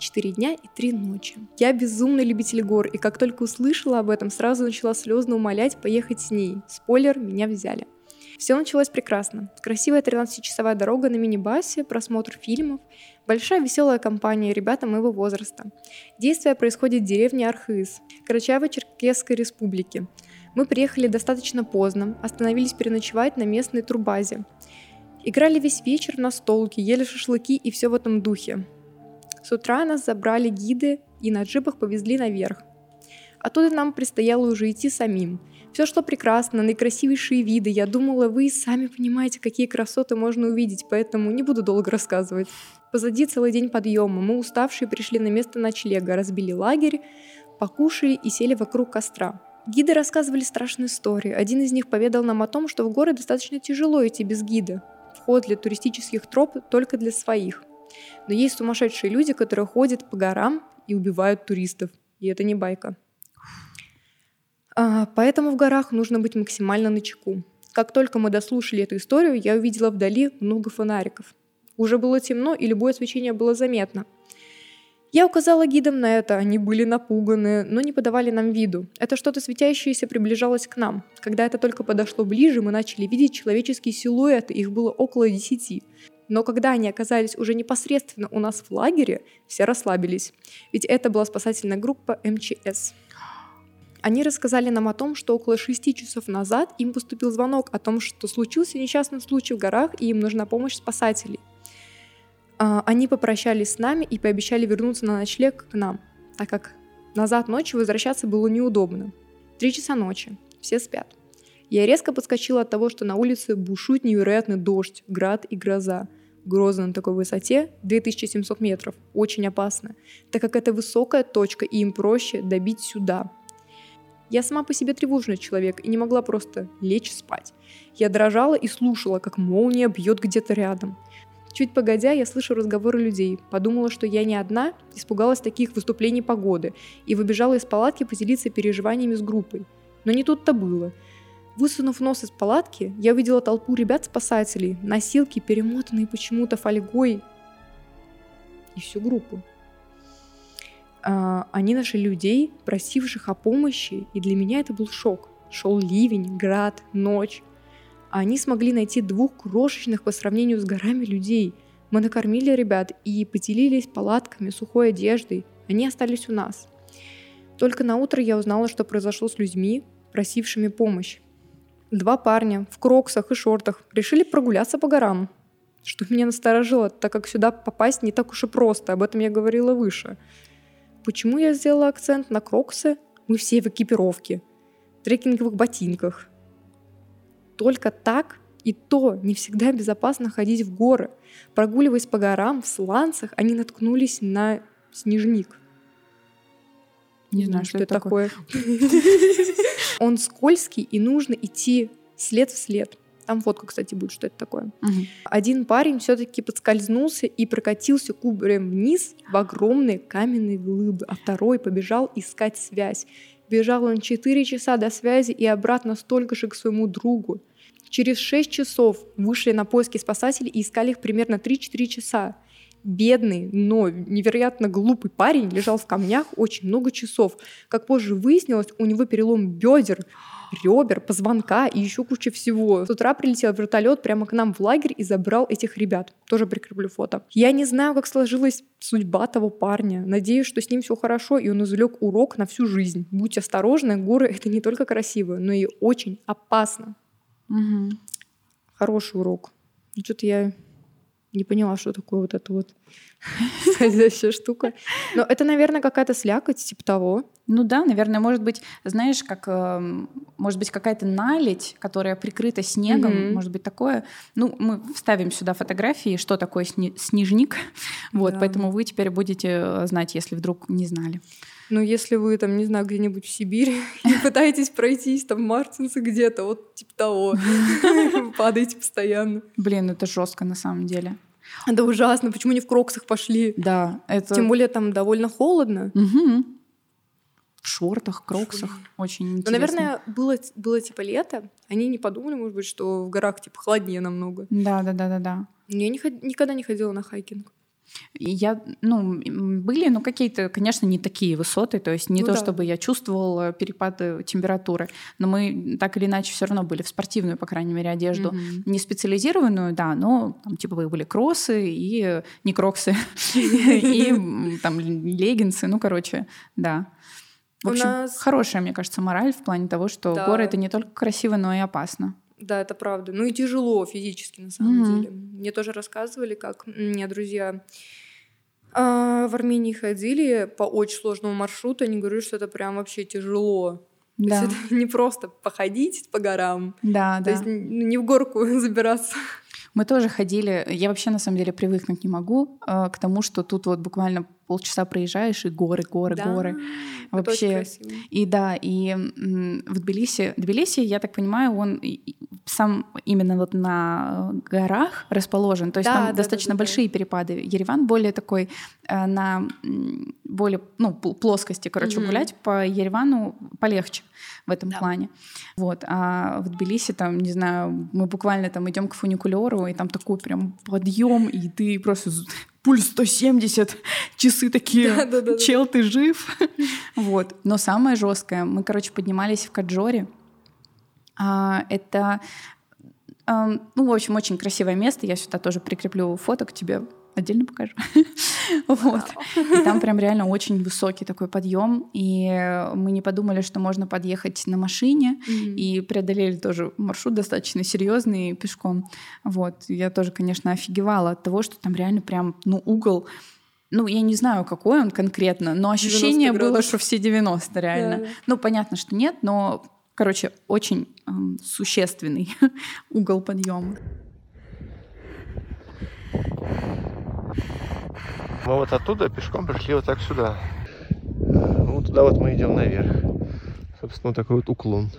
Четыре дня и три ночи. Я безумный любитель гор, и как только услышала об этом, сразу начала слезно умолять поехать с ней. Спойлер, меня взяли. Все началось прекрасно. Красивая 13-часовая дорога на мини-басе, просмотр фильмов, большая веселая компания ребята моего возраста. Действие происходит в деревне Архыз, Карачаево-Черкесской республики. Мы приехали достаточно поздно, остановились переночевать на местной турбазе. Играли весь вечер на столке, ели шашлыки и все в этом духе. С утра нас забрали гиды и на джипах повезли наверх. Оттуда нам предстояло уже идти самим. Все шло прекрасно, наикрасивейшие виды. Я думала, вы сами понимаете, какие красоты можно увидеть, поэтому не буду долго рассказывать. Позади целый день подъема. Мы уставшие пришли на место ночлега, разбили лагерь, покушали и сели вокруг костра. Гиды рассказывали страшные истории. Один из них поведал нам о том, что в горы достаточно тяжело идти без гида. Вход для туристических троп только для своих. Но есть сумасшедшие люди, которые ходят по горам и убивают туристов. И это не байка. А, Поэтому в горах нужно быть максимально начеку. Как только мы дослушали эту историю, я увидела вдали много фонариков. Уже было темно, и любое свечение было заметно. Я указала гидам на это, они были напуганы, но не подавали нам виду. Это что-то светящееся приближалось к нам. Когда это только подошло ближе, мы начали видеть человеческие силуэты, их было около десяти. Но когда они оказались уже непосредственно у нас в лагере, все расслабились. Ведь это была спасательная группа МЧС. Они рассказали нам о том, что около шести часов назад им поступил звонок о том, что случился несчастный случай в горах и им нужна помощь спасателей. А, они попрощались с нами и пообещали вернуться на ночлег к нам, так как назад ночью возвращаться было неудобно. Три часа ночи, все спят. Я резко подскочила от того, что на улице бушует невероятный дождь, град и гроза. Гроза на такой высоте 2700 метров, очень опасно, так как это высокая точка и им проще добить сюда, я сама по себе тревожный человек и не могла просто лечь спать. Я дрожала и слушала, как молния бьет где-то рядом. Чуть погодя, я слышу разговоры людей. Подумала, что я не одна, испугалась таких выступлений погоды и выбежала из палатки поделиться переживаниями с группой. Но не тут-то было. Высунув нос из палатки, я увидела толпу ребят-спасателей, носилки, перемотанные почему-то фольгой, и всю группу. А, они нашли людей, просивших о помощи, и для меня это был шок. Шел ливень, град, ночь. Они смогли найти двух крошечных по сравнению с горами людей. Мы накормили ребят и поделились палатками, сухой одеждой. Они остались у нас. Только на утро я узнала, что произошло с людьми, просившими помощь. Два парня в кроксах и шортах решили прогуляться по горам, что меня насторожило, так как сюда попасть не так уж и просто, об этом я говорила выше. Почему я сделала акцент на кроксы? Мы все в экипировке, трекинговых ботинках. Только так и то не всегда безопасно ходить в горы. Прогуливаясь по горам в сланцах, они наткнулись на снежник. Не знаю, что, что это такое. Он скользкий, и нужно идти след в след. Там фотка, кстати, будет, что это такое. Угу. Один парень все-таки подскользнулся и прокатился кубарем вниз в огромные каменные глыбы, а второй побежал искать связь. Бежал он 4 часа до связи и обратно столько же к своему другу. Через 6 часов вышли на поиски спасателей и искали их примерно 3-4 часа. Бедный, но невероятно глупый парень лежал в камнях очень много часов. Как позже выяснилось, у него перелом бедер ребер, позвонка и еще куча всего. С утра прилетел вертолет прямо к нам в лагерь и забрал этих ребят. Тоже прикреплю фото. Я не знаю, как сложилась судьба того парня. Надеюсь, что с ним все хорошо, и он извлек урок на всю жизнь. Будь осторожны, горы — это не только красиво, но и очень опасно. Угу. Хороший урок. Что-то я не поняла, что такое вот это вот скользящая штука. Но это, наверное, какая-то слякоть, типа того. Ну да, наверное, может быть, знаешь, как э, может быть какая-то наледь, которая прикрыта снегом, mm-hmm. может быть такое. Ну, мы вставим сюда фотографии, что такое сни- снежник, вот, да. поэтому вы теперь будете э, знать, если вдруг не знали. Ну, если вы там, не знаю, где-нибудь в Сибири и пытаетесь пройтись там Мартинсы где-то, вот типа того, падаете постоянно. Блин, это жестко на самом деле. Это ужасно. Почему не в кроксах пошли? Да, это... Тем более там довольно холодно. Угу. В шортах, кроксах. Очень ну, интересно. Ну, наверное, было, было типа лето. Они не подумали, может быть, что в горах типа холоднее намного. Да, да, да, да, да. Я не, никогда не ходила на хайкинг. Я, ну, были, ну, какие-то, конечно, не такие высоты, то есть не ну, то, да. чтобы я чувствовала перепады температуры, но мы так или иначе все равно были в спортивную, по крайней мере, одежду, mm-hmm. не специализированную, да, но там типа были кроссы и не кроксы, и там леггинсы, ну, короче, да. В общем, хорошая, мне кажется, мораль в плане того, что горы — это не только красиво, но и опасно. Да, это правда. Ну и тяжело физически, на самом mm-hmm. деле. Мне тоже рассказывали, как мне друзья а, в Армении ходили по очень сложному маршруту, они говорят, что это прям вообще тяжело. Да. То есть это не просто походить по горам. Да, То да. есть не в горку забираться. Мы тоже ходили, я вообще на самом деле привыкнуть не могу э, к тому, что тут вот буквально полчаса проезжаешь, и горы, горы, да, горы. Вообще. И да, и в Тбилиси, Тбилиси, я так понимаю, он сам именно вот на горах расположен, то есть да, там да, достаточно да, да, большие да. перепады. Ереван более такой э, на более ну, плоскости, короче, угу. гулять по Еревану полегче в этом да. плане. Вот. А в Тбилиси там, не знаю, мы буквально там идем к фуникулеру, и там такой прям подъем, и ты просто пульс 170, часы такие, да, да, да, чел, ты жив. вот. Но самое жесткое, мы, короче, поднимались в Каджоре. А, это, а, ну, в общем, очень красивое место. Я сюда тоже прикреплю фото к тебе Отдельно покажу. вот. И там прям реально очень высокий такой подъем. И мы не подумали, что можно подъехать на машине. Mm-hmm. И преодолели тоже маршрут достаточно серьезный пешком. Вот. Я тоже, конечно, офигевала от того, что там реально прям, ну, угол ну, я не знаю, какой он конкретно, но ощущение было, что все 90 реально. Да. Ну, понятно, что нет, но, короче, очень эм, существенный угол подъема. Мы вот оттуда пешком пришли вот так сюда. Вот туда вот мы идем наверх. Собственно, вот такой вот уклон.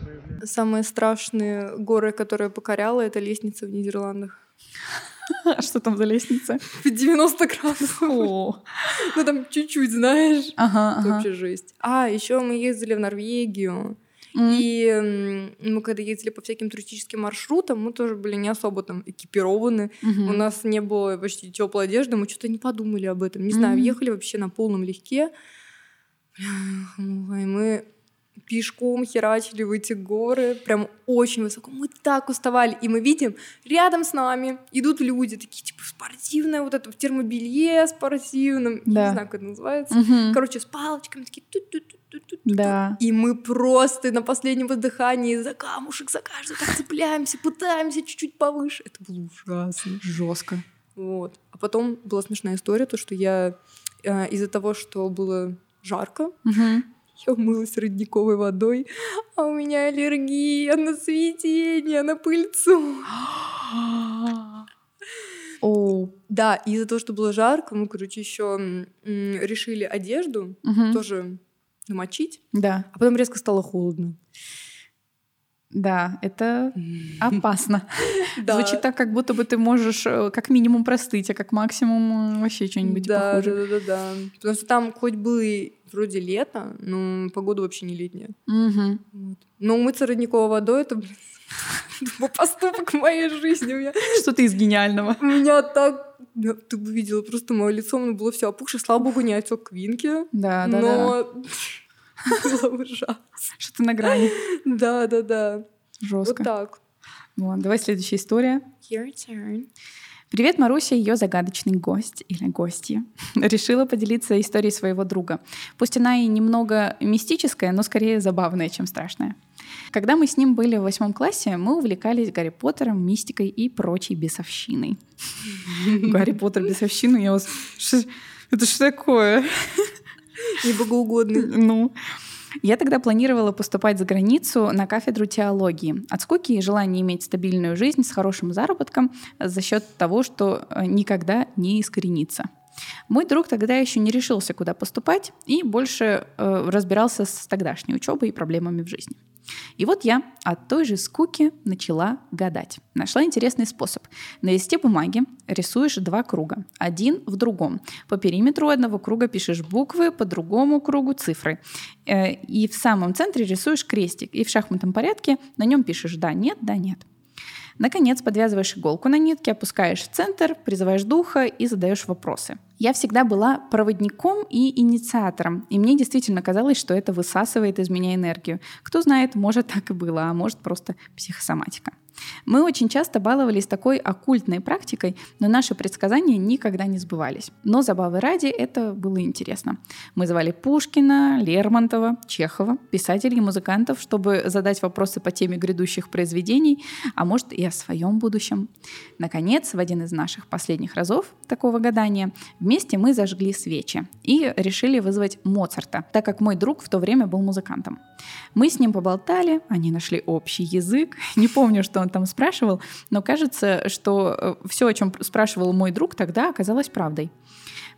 Самые страшные горы, которые покоряла, это лестница в Нидерландах. А что там за лестница? В 90 градусов. О. Ну там чуть-чуть, знаешь. Ага, ага. Вообще жесть. А, еще мы ездили в Норвегию. Mm. И мы когда ездили по всяким туристическим маршрутам, мы тоже были не особо там экипированы. Mm-hmm. У нас не было почти теплой одежды, мы что-то не подумали об этом. Не mm-hmm. знаю, ехали вообще на полном легке. И мы пешком херачили в эти горы, прям очень высоко. Мы так уставали, и мы видим, рядом с нами идут люди, такие, типа, спортивные, вот это в термобелье спортивном, да. не знаю, как это называется. Угу. Короче, с палочками, такие, тут тут тут да. И мы просто на последнем воздыхании за камушек, за каждый так цепляемся, пытаемся чуть-чуть повыше. Это было ужасно. Жестко. Вот. А потом была смешная история, то, что я э, из-за того, что было жарко, угу. Я умылась родниковой водой, а у меня аллергия на цветение, на пыльцу. О, да, из-за того, что было жарко, мы, короче, еще решили одежду угу. тоже намочить. Да. А потом резко стало холодно. Да, это опасно. Звучит так, как будто бы ты можешь э, как минимум простыть, а как максимум э, вообще что-нибудь да, похуже. Да, да, да, да. Потому что там хоть было вроде лето, но погода вообще не летняя. Угу. Вот. Но умыться родниковой водой это, блин, поступок моей жизни. Что-то из гениального. У меня так ты бы видела просто мое лицо, оно было все опухшее. Слава богу, не отек квинки. Да, да, но... было ужасно. Что-то на грани. Да, да, да. Жестко. Вот так. Вот, давай следующая история. Your turn. Привет, Маруся, ее загадочный гость или гостья. Решила поделиться историей своего друга. Пусть она и немного мистическая, но скорее забавная, чем страшная. Когда мы с ним были в восьмом классе, мы увлекались Гарри Поттером, мистикой и прочей бесовщиной. Гарри Поттер, бесовщину, я вас... Это что такое? Небогоугодный. Ну, я тогда планировала поступать за границу на кафедру теологии. От скуки и желания иметь стабильную жизнь с хорошим заработком за счет того, что э, никогда не искоренится. Мой друг тогда еще не решился, куда поступать, и больше э, разбирался с тогдашней учебой и проблемами в жизни. И вот я от той же скуки начала гадать. Нашла интересный способ. На листе бумаги рисуешь два круга, один в другом. По периметру одного круга пишешь буквы, по другому кругу цифры. Э, и в самом центре рисуешь крестик. И в шахматном порядке на нем пишешь «да», «нет», «да», «нет». Наконец, подвязываешь иголку на нитке, опускаешь в центр, призываешь духа и задаешь вопросы. Я всегда была проводником и инициатором, и мне действительно казалось, что это высасывает из меня энергию. Кто знает, может так и было, а может просто психосоматика. Мы очень часто баловались такой оккультной практикой, но наши предсказания никогда не сбывались. Но забавы ради это было интересно. Мы звали Пушкина, Лермонтова, Чехова, писателей и музыкантов, чтобы задать вопросы по теме грядущих произведений, а может и о своем будущем. Наконец, в один из наших последних разов такого гадания вместе мы зажгли свечи и решили вызвать Моцарта, так как мой друг в то время был музыкантом. Мы с ним поболтали, они нашли общий язык. Не помню, что он там спрашивал, но кажется, что э, все, о чем спрашивал мой друг, тогда оказалось правдой.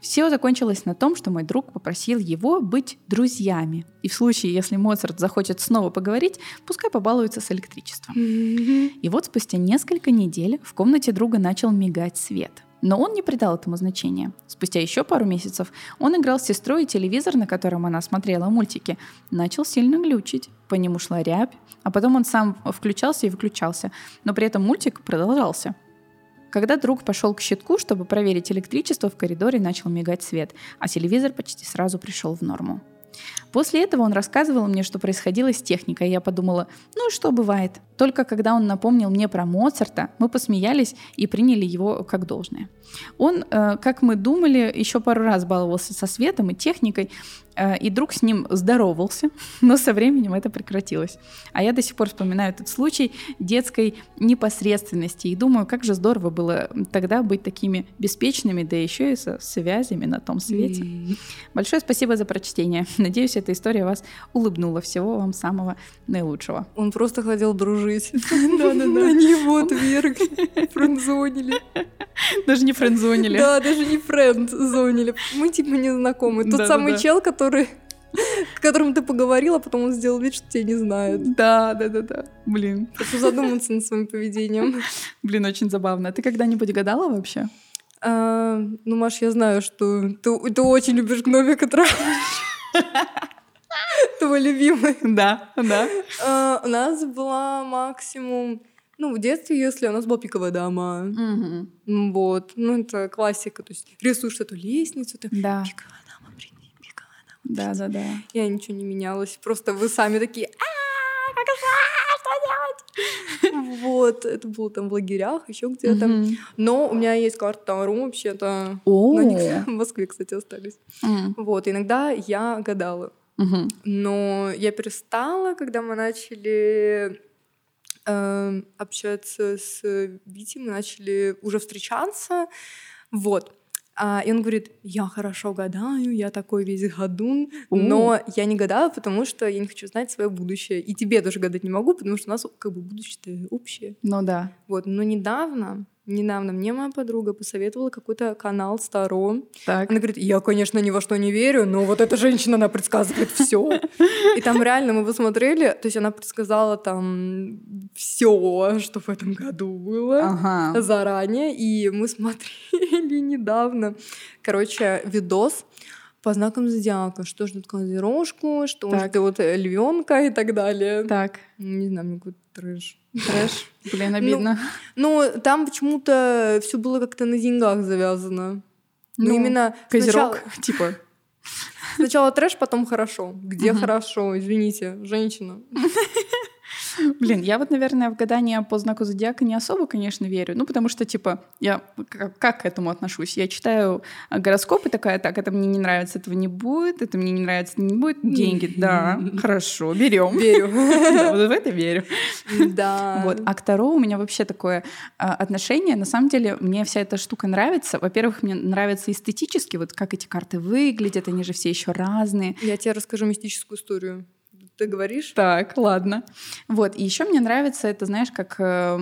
Все закончилось на том, что мой друг попросил его быть друзьями. И в случае, если Моцарт захочет снова поговорить, пускай побалуется с электричеством. И вот спустя несколько недель в комнате друга начал мигать свет. Но он не придал этому значения. Спустя еще пару месяцев он играл с сестрой, и телевизор, на котором она смотрела мультики, начал сильно глючить. По нему шла рябь, а потом он сам включался и выключался, но при этом мультик продолжался. Когда друг пошел к щитку, чтобы проверить электричество, в коридоре начал мигать свет, а телевизор почти сразу пришел в норму. После этого он рассказывал мне, что происходило с техникой, и я подумала, ну что бывает. Только когда он напомнил мне про Моцарта, мы посмеялись и приняли его как должное. Он, э, как мы думали, еще пару раз баловался со светом и техникой, э, и друг с ним здоровался, но со временем это прекратилось. А я до сих пор вспоминаю этот случай детской непосредственности и думаю, как же здорово было тогда быть такими беспечными, да еще и со связями на том свете. Mm. Большое спасибо за прочтение. Надеюсь, эта история вас улыбнула. Всего вам самого наилучшего. Он просто хотел дружить. Да-да-да. Они его отвергли, френдзонили. Даже не френдзонили. Да, даже не френдзонили. Мы типа не знакомы. Тот самый чел, который к которому ты поговорила, потом он сделал вид, что тебя не знает. Да, да, да, да. Блин. Хочу задуматься над своим поведением. Блин, очень забавно. Ты когда-нибудь гадала вообще? А, ну, Маш, я знаю, что ты, ты очень любишь гномика Травыш. Твой любимый. Да, да. А, у нас была максимум ну, в детстве, если у нас была пиковая дама. Угу. Вот. Ну, это классика. То есть рисуешь эту лестницу, ты да. пиковая дама, прийти, пиковая дама. Да, да, да. Я ничего не менялась. Просто вы сами такие, а что делать? Вот, это было там в лагерях, еще где-то. Но у меня есть карта Таро вообще-то. В Москве, кстати, остались. Вот, иногда я гадала. Но я перестала, когда мы начали э, общаться с Витей, мы начали уже встречаться. Вот. А, и он говорит, я хорошо гадаю, я такой весь гадун, но я не гадаю, потому что я не хочу знать свое будущее. И тебе тоже гадать не могу, потому что у нас как бы будущее общее. Ну да. Вот, но недавно Недавно мне моя подруга посоветовала какой-то канал Старо. Так. Она говорит, я, конечно, ни во что не верю, но вот эта женщина, она предсказывает все. И там реально мы посмотрели, то есть она предсказала там все, что в этом году было ага. заранее, и мы смотрели недавно. Короче, видос по знакам зодиака, что ждет козерожку, что так. ждет вот львенка и так далее. Так. Не знаю, мне какой-то трэш. Трэш? Блин, ну, обидно. Ну, ну там почему-то все было как-то на деньгах завязано. Ну, ну именно... Козерог, сначала... типа... Сначала трэш, потом хорошо. Где угу. хорошо? Извините, женщина. Блин, я вот, наверное, в гадание по знаку зодиака не особо, конечно, верю. Ну, потому что, типа, я как, к этому отношусь? Я читаю гороскопы такая, так, это мне не нравится, этого не будет, это мне не нравится, не будет. Деньги, да, хорошо, берем. Верю. Вот в это верю. Да. Вот. А к Таро у меня вообще такое а, отношение. На самом деле, мне вся эта штука нравится. Во-первых, мне нравится эстетически, вот как эти карты выглядят, они же все еще разные. Я тебе расскажу мистическую историю ты говоришь. Так, ладно. Вот, и еще мне нравится это, знаешь, как, э,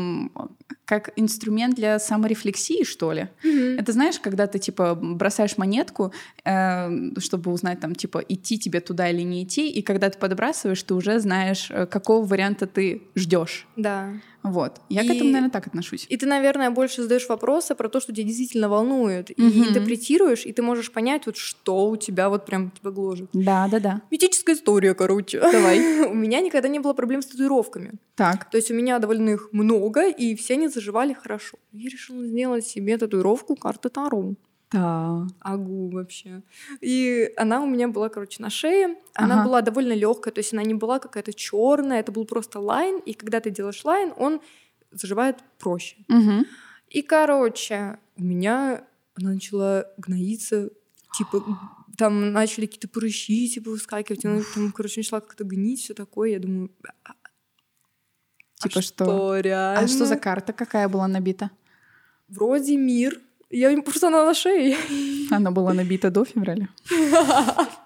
как инструмент для саморефлексии, что ли. Mm-hmm. Это знаешь, когда ты, типа, бросаешь монетку, э, чтобы узнать, там, типа, идти тебе туда или не идти, и когда ты подбрасываешь, ты уже знаешь, э, какого варианта ты ждешь. Да. Вот. Я и, к этому, наверное, так отношусь. И ты, наверное, больше задаешь вопросы про то, что тебя действительно волнует. Угу. И интерпретируешь, и ты можешь понять, вот что у тебя вот прям тебя гложет. Да, да, да. Мистическая история, короче. Давай. у меня никогда не было проблем с татуировками. Так. То есть у меня довольно их много, и все они заживали хорошо. Я решила сделать себе татуировку карты Таро. Да. Агу вообще. И она у меня была, короче, на шее. Она ага. была довольно легкая, то есть она не была какая-то черная, это был просто line. И когда ты делаешь line, он заживает проще. Угу. И, короче, у меня она начала гноиться, типа там начали какие-то прыщи типа выскакивать, она там, короче, начала как-то гнить, все такое. Я думаю, «А, типа а что? что реально? А что за карта какая была набита? Вроде мир. Я просто она на шее. Она была набита до февраля.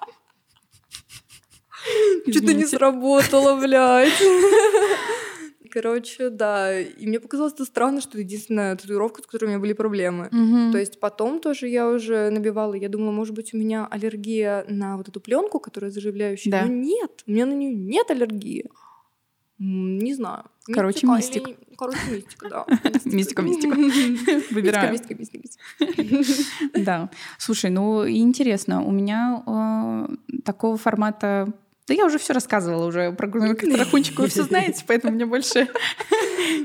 Что-то не сработало, блядь. Короче, да. И мне показалось это странно, что это единственная татуировка, с которой у меня были проблемы. Угу. То есть потом тоже я уже набивала. Я думала, может быть, у меня аллергия на вот эту пленку, которая заживляющая. Да. Но нет, у меня на нее нет аллергии. Не знаю. Короче, мистик. Или... Короче, мистика, да. Мистика, мистика. Выбираем. Мистика, мистика, мистика. Да. Слушай, ну интересно, у меня э, такого формата да я уже все рассказывала уже про Тарахунчику, вы все знаете, поэтому мне больше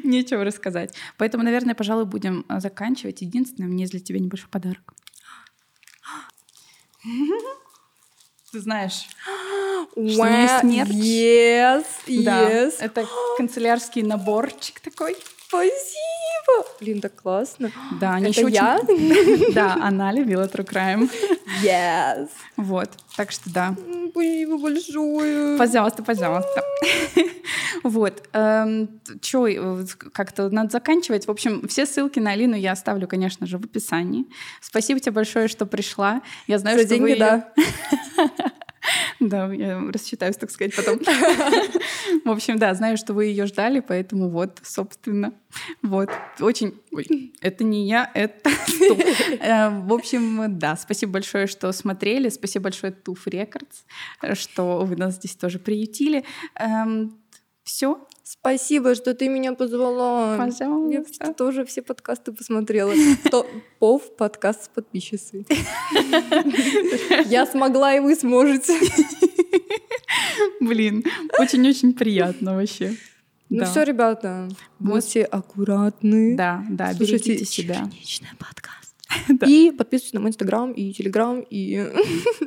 нечего рассказать. Поэтому, наверное, пожалуй, будем э, заканчивать. Единственное, мне для тебя небольшой подарок. Ты знаешь. что есть мерч. Yes, Да, yes. это канцелярский наборчик такой. Спасибо. Блин, так классно. Да, они Это еще я? очень... Да, она любила True Crime. Yes. Вот, так что да. Спасибо большое. Пожалуйста, пожалуйста. Вот. Че, как-то надо заканчивать. В общем, все ссылки на Алину я оставлю, конечно же, в описании. Спасибо тебе большое, что пришла. Я знаю, что деньги, да. Да, я рассчитаюсь, так сказать, потом. В общем, да, знаю, что вы ее ждали, поэтому вот, собственно, вот. Очень... Ой, это не я, это... Э, В общем, да, спасибо большое, что смотрели. Спасибо большое Туф Рекордс, что вы нас здесь тоже приютили. Все, Спасибо, что ты меня позвала. Я пожалуйста. тоже все подкасты посмотрела. То- Пов подкаст с подписчицей. Я смогла, и вы сможете. Блин, очень-очень приятно вообще. Ну Да. все, ребята, будьте аккуратны. Да, да, Слушайте берегите себя. «Чеченечный подкаст. И подписывайтесь на мой инстаграм и телеграм. И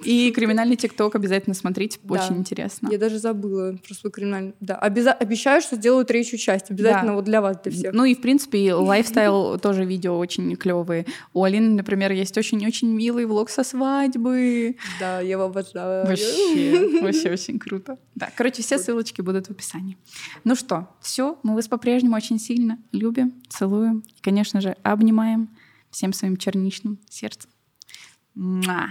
И криминальный ТикТок обязательно смотрите, очень интересно. я даже забыла про свой криминальный. Да, обяза- обещаю, что сделаю третью часть. Обязательно Да. вот для вас, для всех. Ну и, в принципе, лайфстайл тоже видео очень клевые. У Алины, например, есть очень-очень милый влог со свадьбы. Да, я его обожаю. Вообще, вообще очень круто. Да, короче, все ссылочки будут в описании. Ну что, все, мы вас по-прежнему очень сильно любим, целуем и, конечно же, обнимаем всем своим черничным сердцем. Муа.